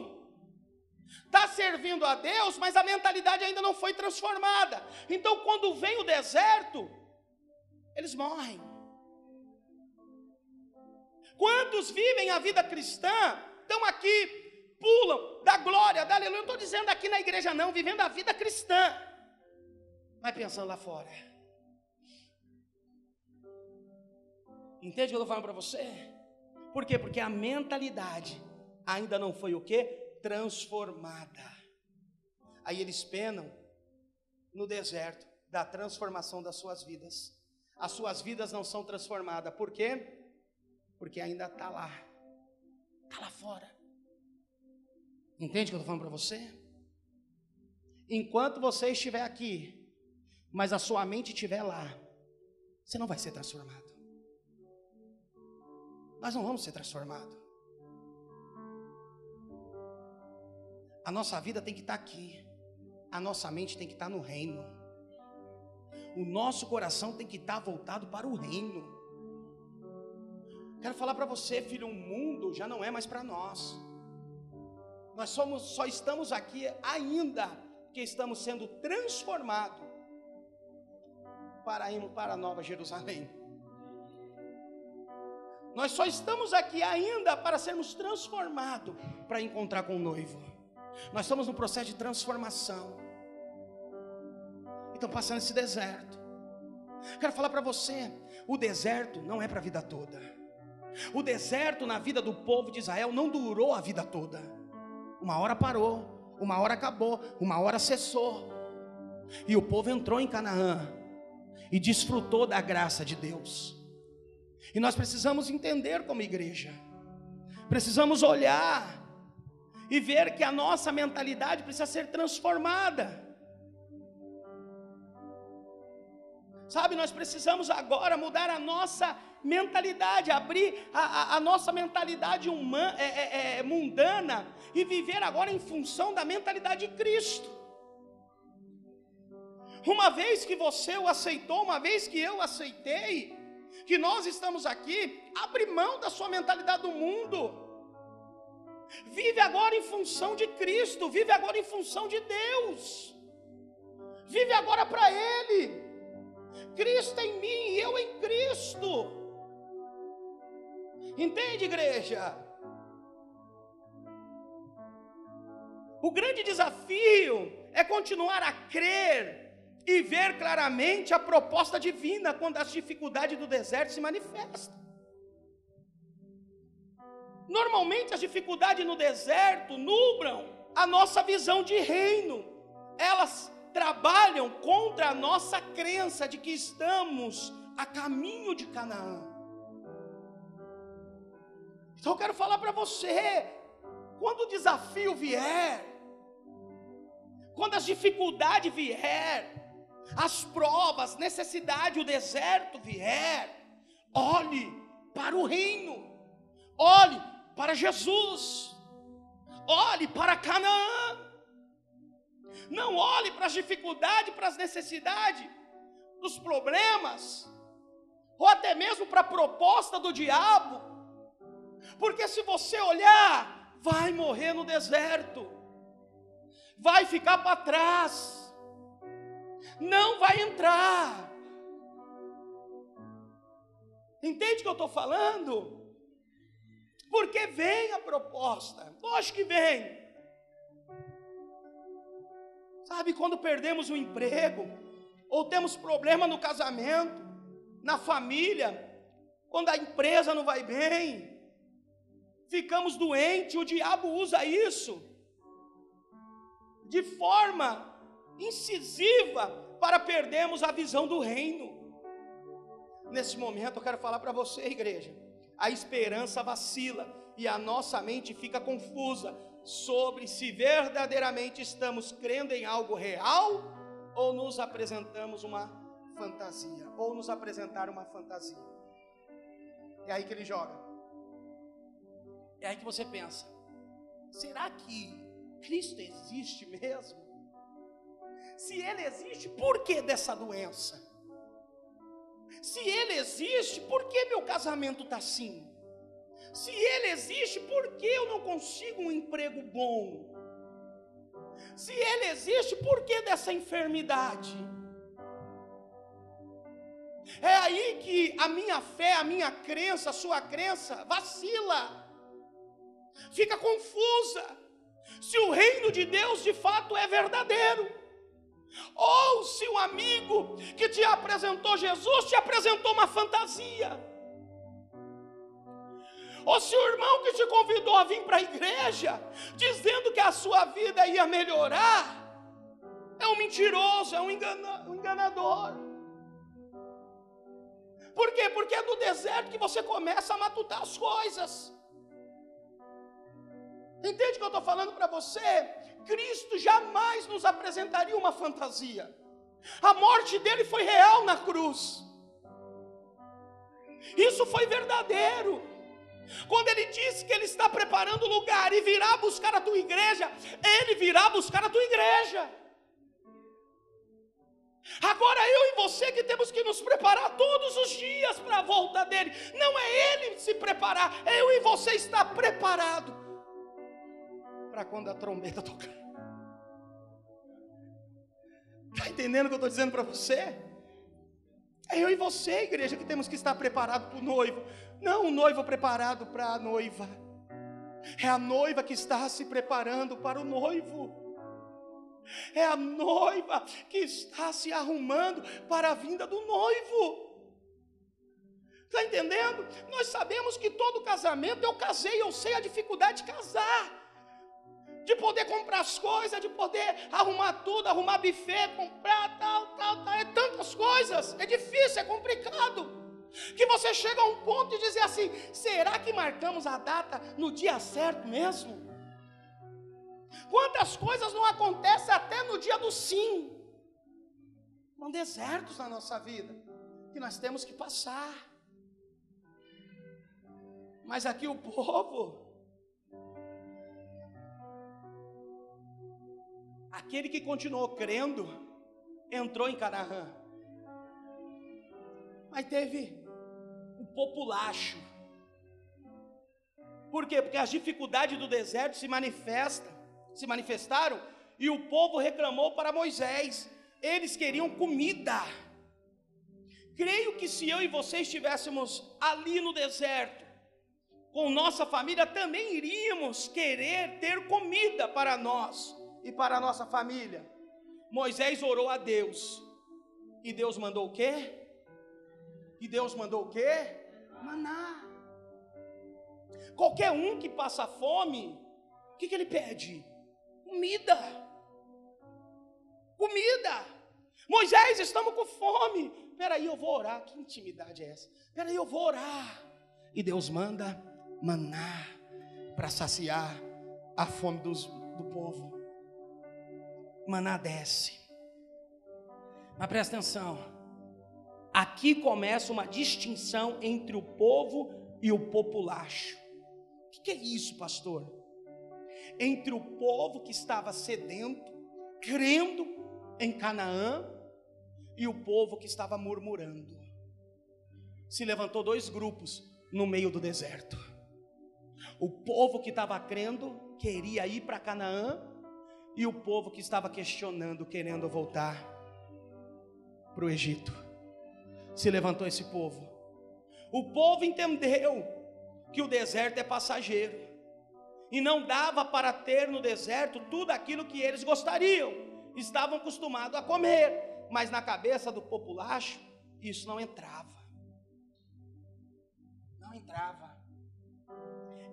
Está servindo a Deus, mas a mentalidade ainda não foi transformada. Então, quando vem o deserto, eles morrem. Quantos vivem a vida cristã, estão aqui, pulam da glória, da aleluia. Não estou dizendo aqui na igreja, não, vivendo a vida cristã, mas pensando lá fora. Entende o que eu estou falando para você? Por quê? Porque a mentalidade ainda não foi o que? Transformada. Aí eles penam no deserto da transformação das suas vidas. As suas vidas não são transformadas. Por quê? Porque ainda está lá. Está lá fora. Entende o que eu estou falando para você? Enquanto você estiver aqui, mas a sua mente estiver lá, você não vai ser transformado nós não vamos ser transformados. A nossa vida tem que estar aqui, a nossa mente tem que estar no reino, o nosso coração tem que estar voltado para o reino. Quero falar para você, filho, o mundo já não é mais para nós. Nós somos, só estamos aqui ainda porque estamos sendo transformados para irmos para a Nova Jerusalém. Nós só estamos aqui ainda para sermos transformados para encontrar com o noivo. Nós estamos no processo de transformação. Então passando esse deserto. Quero falar para você, o deserto não é para a vida toda. O deserto na vida do povo de Israel não durou a vida toda. Uma hora parou, uma hora acabou, uma hora cessou. E o povo entrou em Canaã e desfrutou da graça de Deus. E nós precisamos entender como igreja, precisamos olhar e ver que a nossa mentalidade precisa ser transformada. Sabe, nós precisamos agora mudar a nossa mentalidade, abrir a, a, a nossa mentalidade humana, é, é, é, mundana e viver agora em função da mentalidade de Cristo. Uma vez que você o aceitou, uma vez que eu aceitei, que nós estamos aqui, abre mão da sua mentalidade do mundo. Vive agora em função de Cristo, vive agora em função de Deus. Vive agora para Ele. Cristo em mim e eu em Cristo. Entende, igreja? O grande desafio é continuar a crer e ver claramente a proposta divina quando as dificuldades do deserto se manifestam. Normalmente as dificuldades no deserto nublam a nossa visão de reino. Elas trabalham contra a nossa crença de que estamos a caminho de Canaã. Então eu quero falar para você, quando o desafio vier, quando as dificuldades vier, as provas, necessidade, o deserto vier, olhe para o reino, olhe para Jesus, olhe para Canaã. Não olhe para as dificuldades, para as necessidades, para os problemas, ou até mesmo para a proposta do diabo, porque se você olhar, vai morrer no deserto, vai ficar para trás não vai entrar. Entende o que eu estou falando? Porque vem a proposta, lógico que vem. Sabe, quando perdemos o emprego, ou temos problema no casamento, na família, quando a empresa não vai bem, ficamos doentes, o diabo usa isso de forma incisiva para perdermos a visão do reino. Nesse momento eu quero falar para você, igreja, a esperança vacila e a nossa mente fica confusa sobre se verdadeiramente estamos crendo em algo real ou nos apresentamos uma fantasia, ou nos apresentar uma fantasia. É aí que ele joga. É aí que você pensa: será que Cristo existe mesmo? Se ele existe, por que dessa doença? Se ele existe, por que meu casamento está assim? Se ele existe, por que eu não consigo um emprego bom? Se ele existe, por que dessa enfermidade? É aí que a minha fé, a minha crença, a sua crença vacila, fica confusa. Se o reino de Deus de fato é verdadeiro. Ou se o amigo que te apresentou Jesus te apresentou uma fantasia. Ou se o irmão que te convidou a vir para a igreja, dizendo que a sua vida ia melhorar, é um mentiroso, é um, engana, um enganador. Por quê? Porque é do deserto que você começa a matutar as coisas. Entende o que eu estou falando para você? Cristo jamais nos apresentaria uma fantasia. A morte dele foi real na cruz. Isso foi verdadeiro. Quando ele disse que ele está preparando lugar e virá buscar a tua igreja, ele virá buscar a tua igreja. Agora eu e você que temos que nos preparar todos os dias para a volta dele. Não é ele se preparar, é eu e você estar preparado para quando a trombeta tocar. Está entendendo o que eu estou dizendo para você? É eu e você, igreja, que temos que estar preparados para o noivo. Não o noivo preparado para a noiva. É a noiva que está se preparando para o noivo. É a noiva que está se arrumando para a vinda do noivo. Está entendendo? Nós sabemos que todo casamento, eu casei, eu sei a dificuldade de casar de poder comprar as coisas, de poder arrumar tudo, arrumar buffet, comprar tal, tal, tal, é tantas coisas, é difícil, é complicado. Que você chega a um ponto e dizer assim: será que marcamos a data no dia certo mesmo? Quantas coisas não acontecem até no dia do sim? São desertos na nossa vida que nós temos que passar. Mas aqui o povo Aquele que continuou crendo entrou em Canaã. Mas teve populacho. Por quê? Porque as dificuldades do deserto se manifestam, se manifestaram e o povo reclamou para Moisés. Eles queriam comida. Creio que se eu e você estivéssemos ali no deserto, com nossa família, também iríamos querer ter comida para nós e para a nossa família. Moisés orou a Deus E Deus mandou o quê? E Deus mandou o quê? Maná. Qualquer um que passa fome, o que, que ele pede? Comida. Comida. Moisés, estamos com fome. Peraí, eu vou orar. Que intimidade é essa? Peraí, eu vou orar. E Deus manda maná para saciar a fome dos, do povo. Maná desce. Mas presta atenção. Aqui começa uma distinção entre o povo e o populacho. O que é isso, pastor? Entre o povo que estava sedento, crendo em Canaã, e o povo que estava murmurando. Se levantou dois grupos no meio do deserto. O povo que estava crendo queria ir para Canaã, e o povo que estava questionando, querendo voltar para o Egito. Se levantou esse povo. O povo entendeu que o deserto é passageiro, e não dava para ter no deserto tudo aquilo que eles gostariam, estavam acostumados a comer, mas na cabeça do populacho isso não entrava. Não entrava.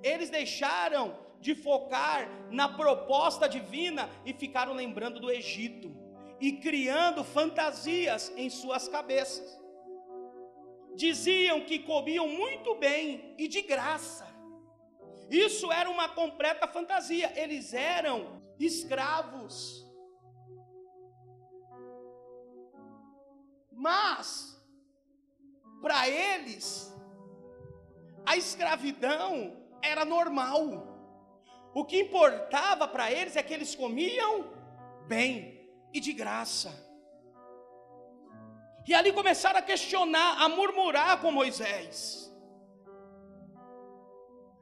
Eles deixaram de focar na proposta divina e ficaram lembrando do Egito e criando fantasias em suas cabeças. Diziam que comiam muito bem e de graça. Isso era uma completa fantasia. Eles eram escravos. Mas, para eles, a escravidão era normal. O que importava para eles é que eles comiam bem e de graça. E ali começaram a questionar, a murmurar com Moisés.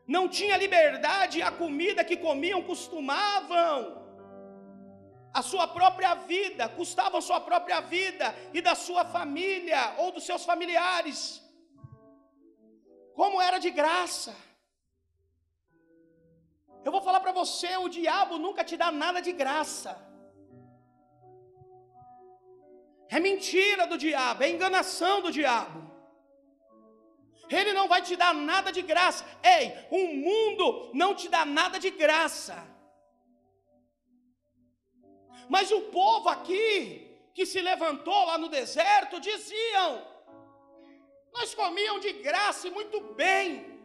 Não tinha liberdade, a comida que comiam costumavam a sua própria vida, custavam sua própria vida e da sua família ou dos seus familiares. Como era de graça. Eu vou falar para você: o diabo nunca te dá nada de graça. É mentira do diabo, é enganação do diabo. Ele não vai te dar nada de graça. Ei, o mundo não te dá nada de graça. Mas o povo aqui, que se levantou lá no deserto, diziam: Nós comíamos de graça e muito bem.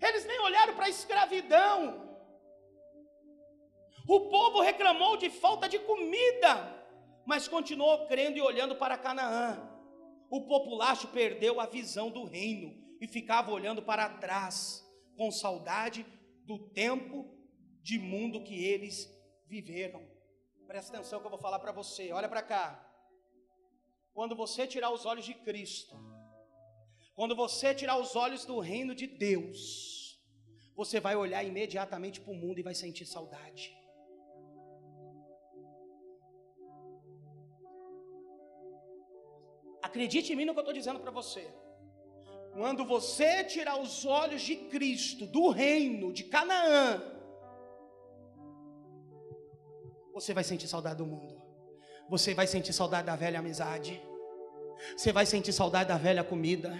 Eles nem olharam para a escravidão. O povo reclamou de falta de comida, mas continuou crendo e olhando para Canaã. O populacho perdeu a visão do reino e ficava olhando para trás, com saudade do tempo de mundo que eles viveram. Presta atenção que eu vou falar para você, olha para cá. Quando você tirar os olhos de Cristo, quando você tirar os olhos do reino de Deus, você vai olhar imediatamente para o mundo e vai sentir saudade. Acredite em mim no que eu estou dizendo para você. Quando você tirar os olhos de Cristo, do reino de Canaã, você vai sentir saudade do mundo. Você vai sentir saudade da velha amizade. Você vai sentir saudade da velha comida.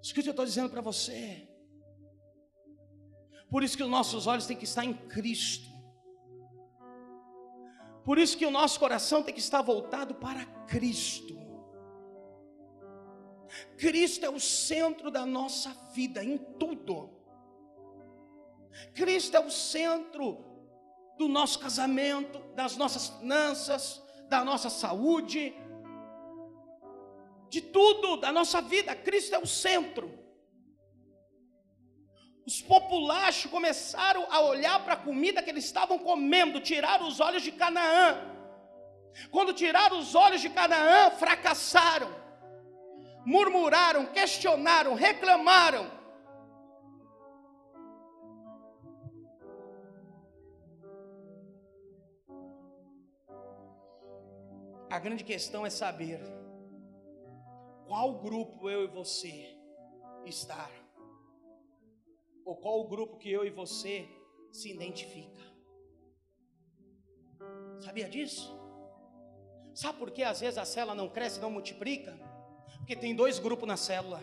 Isso que eu estou dizendo para você. Por isso que os nossos olhos têm que estar em Cristo. Por isso que o nosso coração tem que estar voltado para Cristo. Cristo é o centro da nossa vida em tudo. Cristo é o centro do nosso casamento, das nossas finanças, da nossa saúde, de tudo, da nossa vida. Cristo é o centro. Os populachos começaram a olhar para a comida que eles estavam comendo, tiraram os olhos de Canaã. Quando tiraram os olhos de Canaã, fracassaram, murmuraram, questionaram, reclamaram. A grande questão é saber qual grupo eu e você estar, ou qual o grupo que eu e você se identifica. Sabia disso? Sabe por que às vezes a célula não cresce não multiplica? Porque tem dois grupos na célula.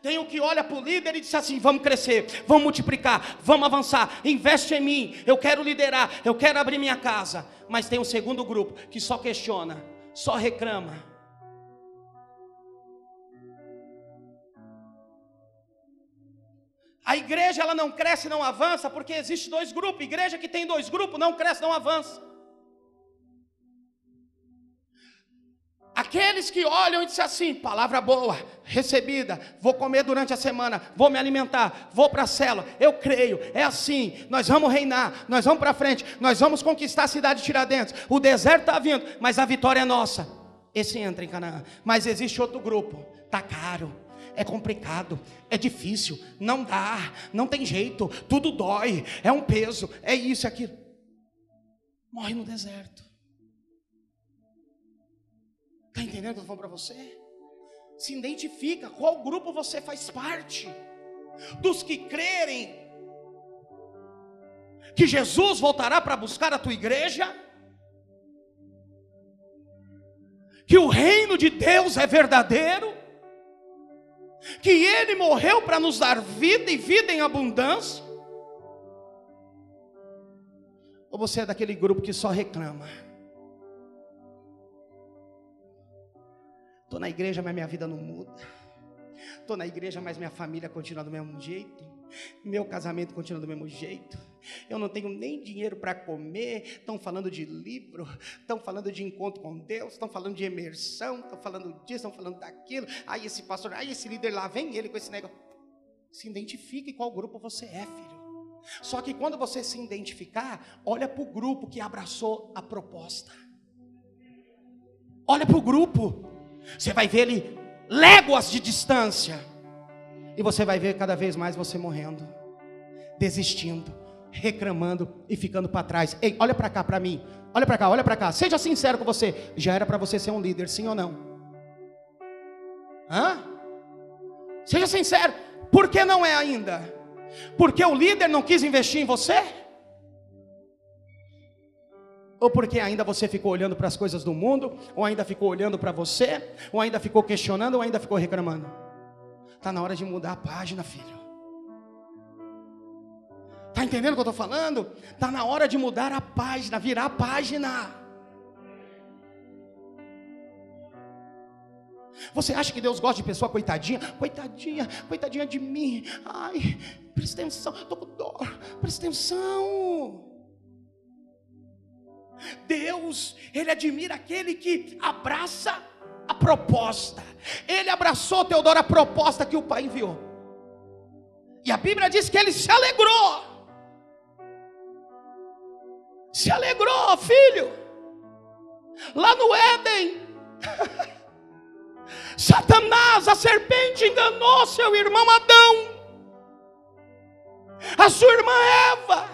Tem o que olha para o líder e diz assim: vamos crescer, vamos multiplicar, vamos avançar, investe em mim, eu quero liderar, eu quero abrir minha casa. Mas tem um segundo grupo que só questiona, só reclama. A igreja ela não cresce, não avança, porque existe dois grupos. Igreja que tem dois grupos não cresce, não avança. Aqueles que olham e dizem assim: palavra boa, recebida, vou comer durante a semana, vou me alimentar, vou para a célula, eu creio, é assim, nós vamos reinar, nós vamos para frente, nós vamos conquistar a cidade de Tiradentes. O deserto está vindo, mas a vitória é nossa. Esse entra em Canaã. Mas existe outro grupo, está caro, é complicado, é difícil, não dá, não tem jeito, tudo dói, é um peso, é isso, é aquilo. Morre no deserto. Está entendendo o que eu estou para você? Se identifica qual grupo você faz parte. Dos que crerem que Jesus voltará para buscar a tua igreja, que o reino de Deus é verdadeiro, que Ele morreu para nos dar vida e vida em abundância, ou você é daquele grupo que só reclama? Estou na igreja, mas minha vida não muda. Estou na igreja, mas minha família continua do mesmo jeito. Meu casamento continua do mesmo jeito. Eu não tenho nem dinheiro para comer. Estão falando de livro, estão falando de encontro com Deus, estão falando de imersão, estão falando disso, estão falando daquilo. Aí esse pastor, aí esse líder lá, vem ele com esse negócio. Se identifique qual grupo você é, filho. Só que quando você se identificar, olha para o grupo que abraçou a proposta. Olha para o grupo. Você vai ver ele léguas de distância. E você vai ver cada vez mais você morrendo, desistindo, reclamando e ficando para trás. Ei, olha para cá para mim. Olha para cá, olha para cá. Seja sincero com você. Já era para você ser um líder, sim ou não? Hã? Seja sincero. Por que não é ainda? Porque o líder não quis investir em você? ou porque ainda você ficou olhando para as coisas do mundo, ou ainda ficou olhando para você, ou ainda ficou questionando, ou ainda ficou reclamando. Está na hora de mudar a página, filho. Está entendendo o que eu estou falando? Está na hora de mudar a página, virar a página. Você acha que Deus gosta de pessoa coitadinha? Coitadinha, coitadinha de mim. Ai, presta atenção, estou com dor. Presta atenção. Deus, Ele admira aquele que abraça a proposta. Ele abraçou, Teodoro, a proposta que o Pai enviou. E a Bíblia diz que ele se alegrou. Se alegrou, filho. Lá no Éden. Satanás, a serpente, enganou seu irmão Adão. A sua irmã Eva.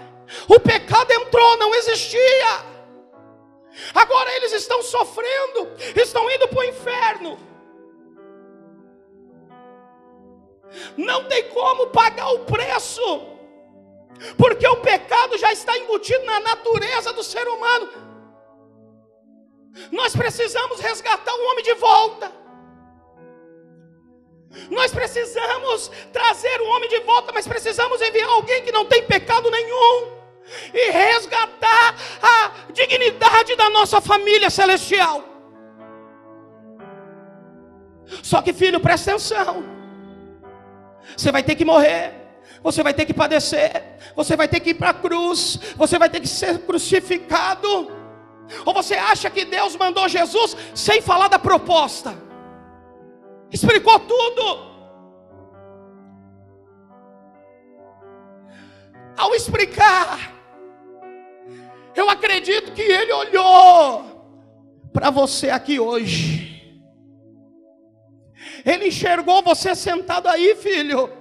O pecado entrou, não existia. Agora eles estão sofrendo, estão indo para o inferno. Não tem como pagar o preço, porque o pecado já está embutido na natureza do ser humano. Nós precisamos resgatar o homem de volta. Nós precisamos trazer o homem de volta, mas precisamos enviar alguém que não tem pecado nenhum e resgatar a dignidade da nossa família celestial. Só que, filho, presta atenção. Você vai ter que morrer. Você vai ter que padecer. Você vai ter que ir para a cruz. Você vai ter que ser crucificado. Ou você acha que Deus mandou Jesus sem falar da proposta? Explicou tudo. Ao explicar, eu acredito que Ele olhou para você aqui hoje. Ele enxergou você sentado aí, filho.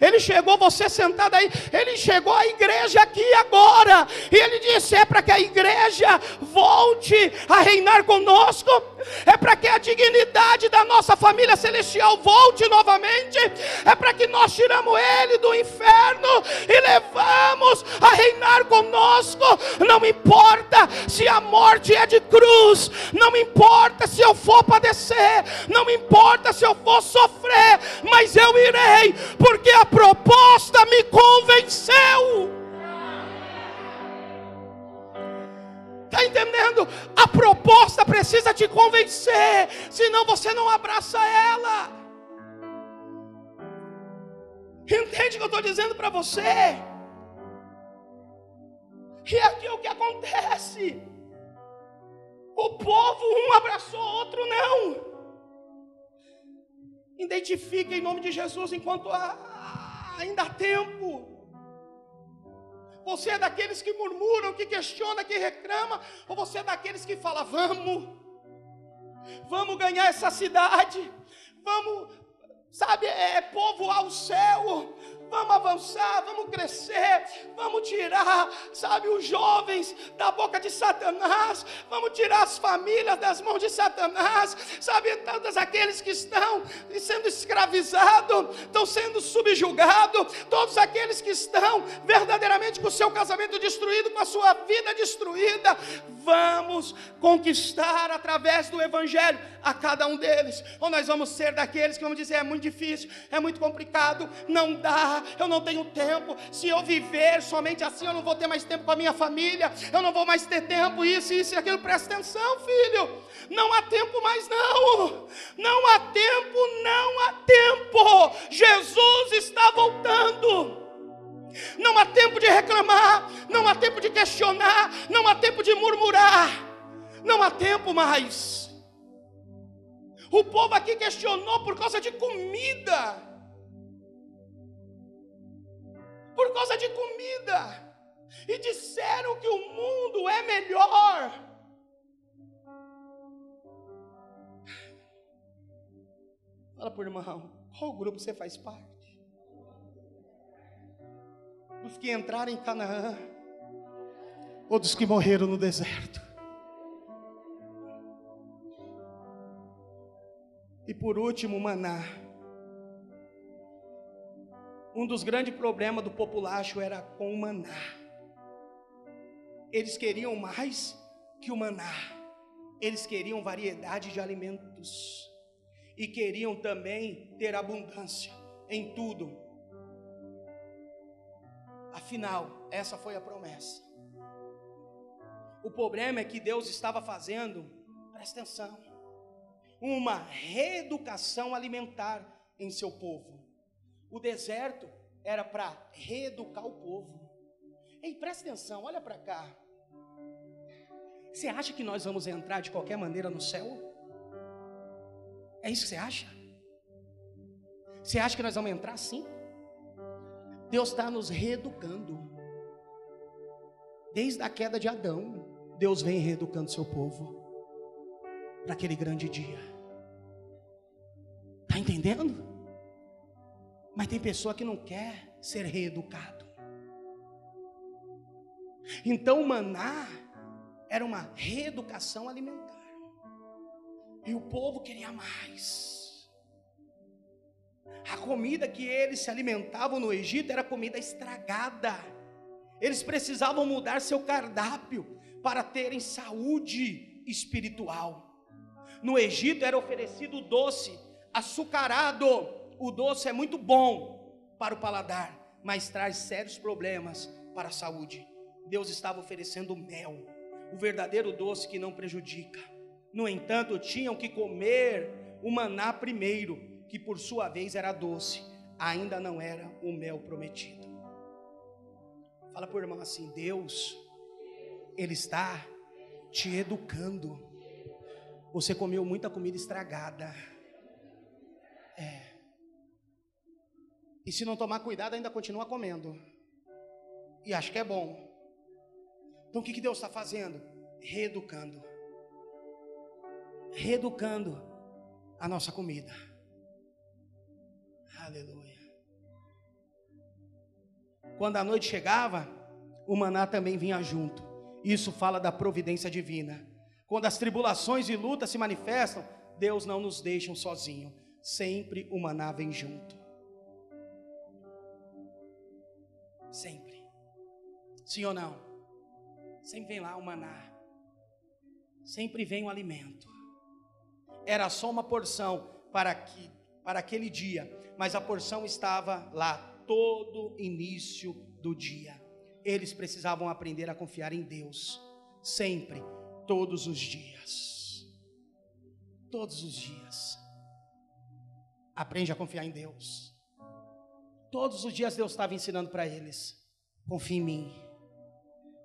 Ele chegou você sentado aí, ele chegou a igreja aqui agora, e ele disse: é para que a igreja volte a reinar conosco. É para que a dignidade da nossa família celestial volte novamente, é para que nós tiramos ele do inferno e levamos a reinar conosco. Não importa se a morte é de cruz, não importa se eu for padecer, não importa se eu for sofrer, mas eu irei, porque a proposta me convenceu. Está entendendo? A proposta precisa te convencer, senão você não abraça ela. Entende o que eu estou dizendo para você? E aqui é o que acontece. O povo, um abraçou, outro não. Identifique em nome de Jesus enquanto há, ainda há tempo. Você é daqueles que murmuram, que questiona, que reclama, ou você é daqueles que fala: "Vamos, vamos ganhar essa cidade, vamos, sabe, é povoar o céu, Vamos avançar, vamos crescer, vamos tirar, sabe, os jovens da boca de Satanás, vamos tirar as famílias das mãos de Satanás, sabe, todos aqueles que estão sendo escravizados, estão sendo subjugados, todos aqueles que estão verdadeiramente com o seu casamento destruído, com a sua vida destruída, vamos conquistar através do Evangelho a cada um deles, ou nós vamos ser daqueles que vamos dizer: é muito difícil, é muito complicado, não dá eu não tenho tempo. Se eu viver somente assim, eu não vou ter mais tempo com a minha família, eu não vou mais ter tempo, isso, isso e aquilo. Presta atenção, filho. Não há tempo mais, não. Não há tempo, não há tempo. Jesus está voltando. Não há tempo de reclamar, não há tempo de questionar, não há tempo de murmurar, não há tempo mais. O povo aqui questionou por causa de comida por causa de comida. E disseram que o mundo é melhor. Fala por irmão, qual grupo você faz parte? Dos que entraram em Canaã ou dos que morreram no deserto? E por último, maná. Um dos grandes problemas do populacho era com o maná. Eles queriam mais que o maná. Eles queriam variedade de alimentos. E queriam também ter abundância em tudo. Afinal, essa foi a promessa. O problema é que Deus estava fazendo, presta atenção, uma reeducação alimentar em seu povo. O deserto era para reeducar o povo. Ei, presta atenção, olha para cá. Você acha que nós vamos entrar de qualquer maneira no céu? É isso que você acha? Você acha que nós vamos entrar sim? Deus está nos reeducando. Desde a queda de Adão, Deus vem reeducando seu povo para aquele grande dia. Está entendendo? Mas tem pessoa que não quer ser reeducado. Então maná era uma reeducação alimentar. E o povo queria mais. A comida que eles se alimentavam no Egito era comida estragada. Eles precisavam mudar seu cardápio para terem saúde espiritual. No Egito era oferecido doce, açucarado, o doce é muito bom para o paladar, mas traz sérios problemas para a saúde. Deus estava oferecendo mel, o verdadeiro doce que não prejudica. No entanto, tinham que comer o maná primeiro, que por sua vez era doce, ainda não era o mel prometido. Fala para o irmão assim: Deus, Ele está te educando. Você comeu muita comida estragada. É. E se não tomar cuidado, ainda continua comendo. E acho que é bom. Então o que, que Deus está fazendo? Reeducando. Reeducando a nossa comida. Aleluia. Quando a noite chegava, o maná também vinha junto. Isso fala da providência divina. quando as tribulações e lutas se manifestam, Deus não nos deixa sozinhos. Sempre o maná vem junto. Sempre. Sim ou não? Sempre vem lá o maná. Sempre vem o alimento. Era só uma porção para que para aquele dia, mas a porção estava lá todo início do dia. Eles precisavam aprender a confiar em Deus, sempre, todos os dias. Todos os dias. Aprende a confiar em Deus. Todos os dias Deus estava ensinando para eles: confie em mim,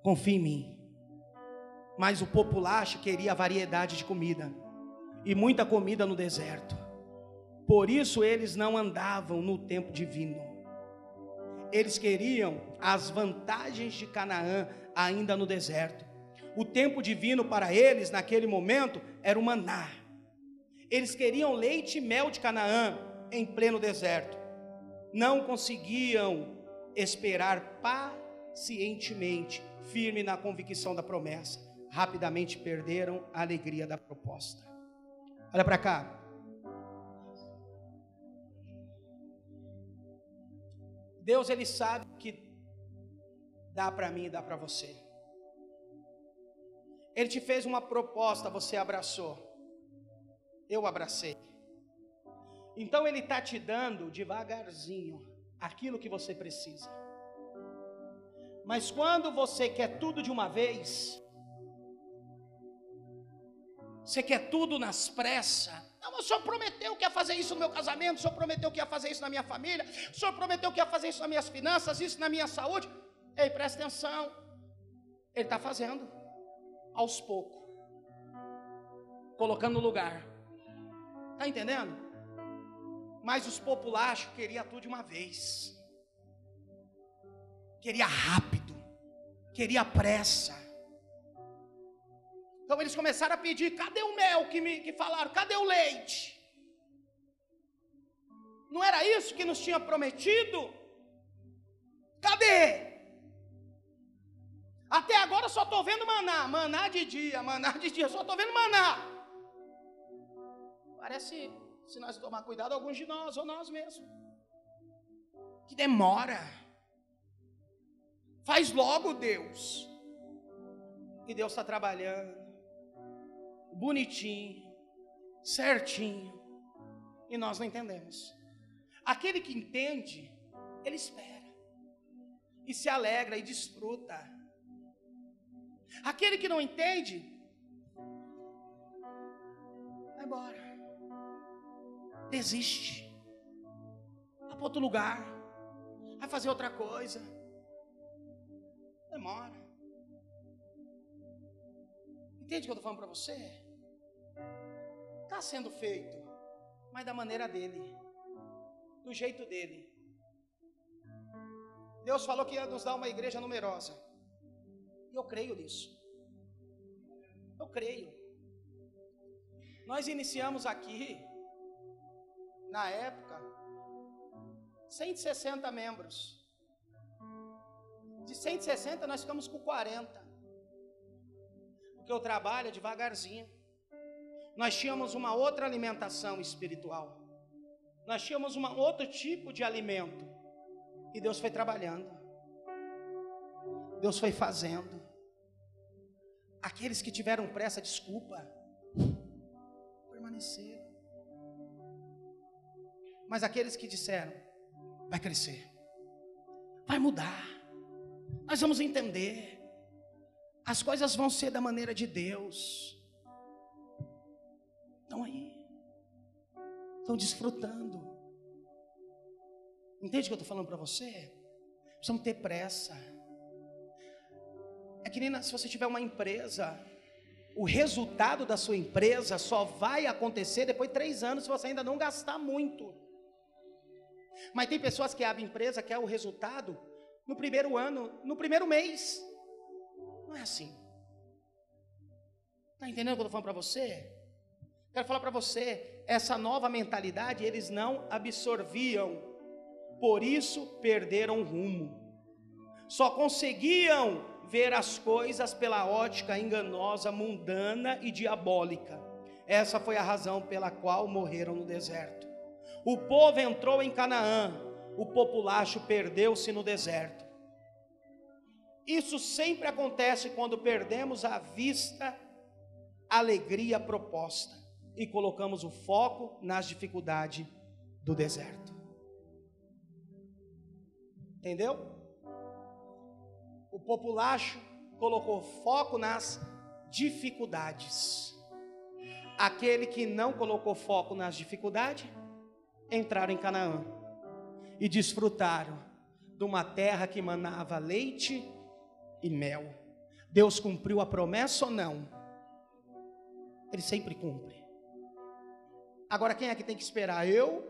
confie em mim. Mas o populacho queria variedade de comida e muita comida no deserto. Por isso eles não andavam no tempo divino. Eles queriam as vantagens de Canaã ainda no deserto. O tempo divino para eles naquele momento era o maná. Eles queriam leite e mel de Canaã em pleno deserto. Não conseguiam esperar pacientemente, firme na convicção da promessa. Rapidamente perderam a alegria da proposta. Olha para cá. Deus ele sabe que dá para mim e dá para você. Ele te fez uma proposta, você abraçou. Eu abracei. Então ele está te dando devagarzinho aquilo que você precisa. Mas quando você quer tudo de uma vez, você quer tudo nas pressas, não, o senhor prometeu que ia fazer isso no meu casamento, o senhor prometeu que ia fazer isso na minha família, o senhor prometeu que ia fazer isso nas minhas finanças, isso na minha saúde. Ei, presta atenção. Ele está fazendo, aos poucos, colocando no lugar. Está entendendo? Mas os populares queriam tudo de uma vez, queria rápido, queria pressa. Então eles começaram a pedir: cadê o mel que, me, que falaram? Cadê o leite? Não era isso que nos tinha prometido? Cadê? Até agora só estou vendo maná, maná de dia, maná de dia, só estou vendo maná. Parece, se nós tomar cuidado, alguns de nós ou nós mesmos. Que demora. Faz logo, Deus. E Deus está trabalhando bonitinho, certinho, e nós não entendemos. Aquele que entende, ele espera, e se alegra e desfruta. Aquele que não entende, vai embora, desiste, vai para outro lugar, vai fazer outra coisa, demora. Entende o que eu estou falando para você? Está sendo feito, mas da maneira dele, do jeito dele. Deus falou que ia nos dar uma igreja numerosa. E eu creio nisso. Eu creio. Nós iniciamos aqui, na época, 160 membros. De 160 nós ficamos com 40. Porque eu trabalho é devagarzinho nós tínhamos uma outra alimentação espiritual. Nós tínhamos um outro tipo de alimento. E Deus foi trabalhando. Deus foi fazendo. Aqueles que tiveram pressa, desculpa, permaneceram. Mas aqueles que disseram, vai crescer, vai mudar, nós vamos entender, as coisas vão ser da maneira de Deus. Estão aí. Estão desfrutando. Entende o que eu estou falando para você? Precisamos ter pressa. É que nem se você tiver uma empresa, o resultado da sua empresa só vai acontecer depois de três anos se você ainda não gastar muito. Mas tem pessoas que abrem empresa, quer o resultado no primeiro ano, no primeiro mês. Não é assim. Está entendendo o que eu estou falando para você? Quero falar para você, essa nova mentalidade eles não absorviam, por isso perderam o rumo. Só conseguiam ver as coisas pela ótica enganosa, mundana e diabólica. Essa foi a razão pela qual morreram no deserto. O povo entrou em Canaã, o populacho perdeu-se no deserto. Isso sempre acontece quando perdemos a vista a alegria proposta e colocamos o foco nas dificuldades do deserto. Entendeu? O populacho colocou foco nas dificuldades. Aquele que não colocou foco nas dificuldades, entraram em Canaã e desfrutaram de uma terra que manava leite e mel. Deus cumpriu a promessa ou não? Ele sempre cumpre. Agora quem é que tem que esperar? Eu,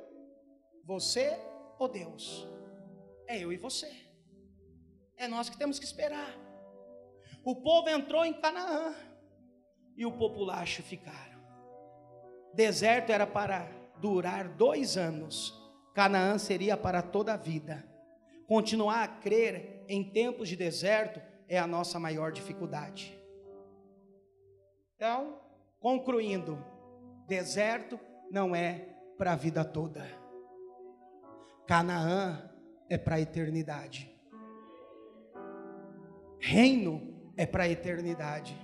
você ou Deus? É eu e você. É nós que temos que esperar. O povo entrou em Canaã e o populacho ficaram. Deserto era para durar dois anos, Canaã seria para toda a vida. Continuar a crer em tempos de deserto é a nossa maior dificuldade. Então, concluindo, deserto não é para a vida toda. Canaã é para a eternidade. Reino é para a eternidade.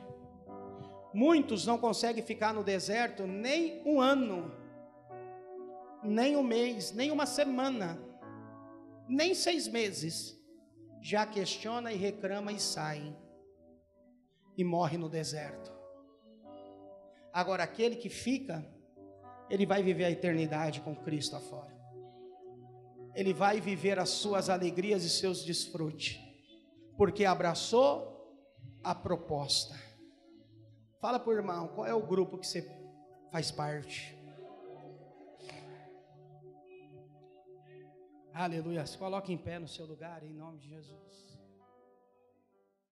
Muitos não conseguem ficar no deserto nem um ano, nem um mês, nem uma semana, nem seis meses. Já questiona e reclama e saem e morre no deserto. Agora, aquele que fica, ele vai viver a eternidade com Cristo afora. Ele vai viver as suas alegrias e seus desfrutes, porque abraçou a proposta. Fala para o irmão, qual é o grupo que você faz parte? Aleluia. Se coloque em pé no seu lugar, em nome de Jesus.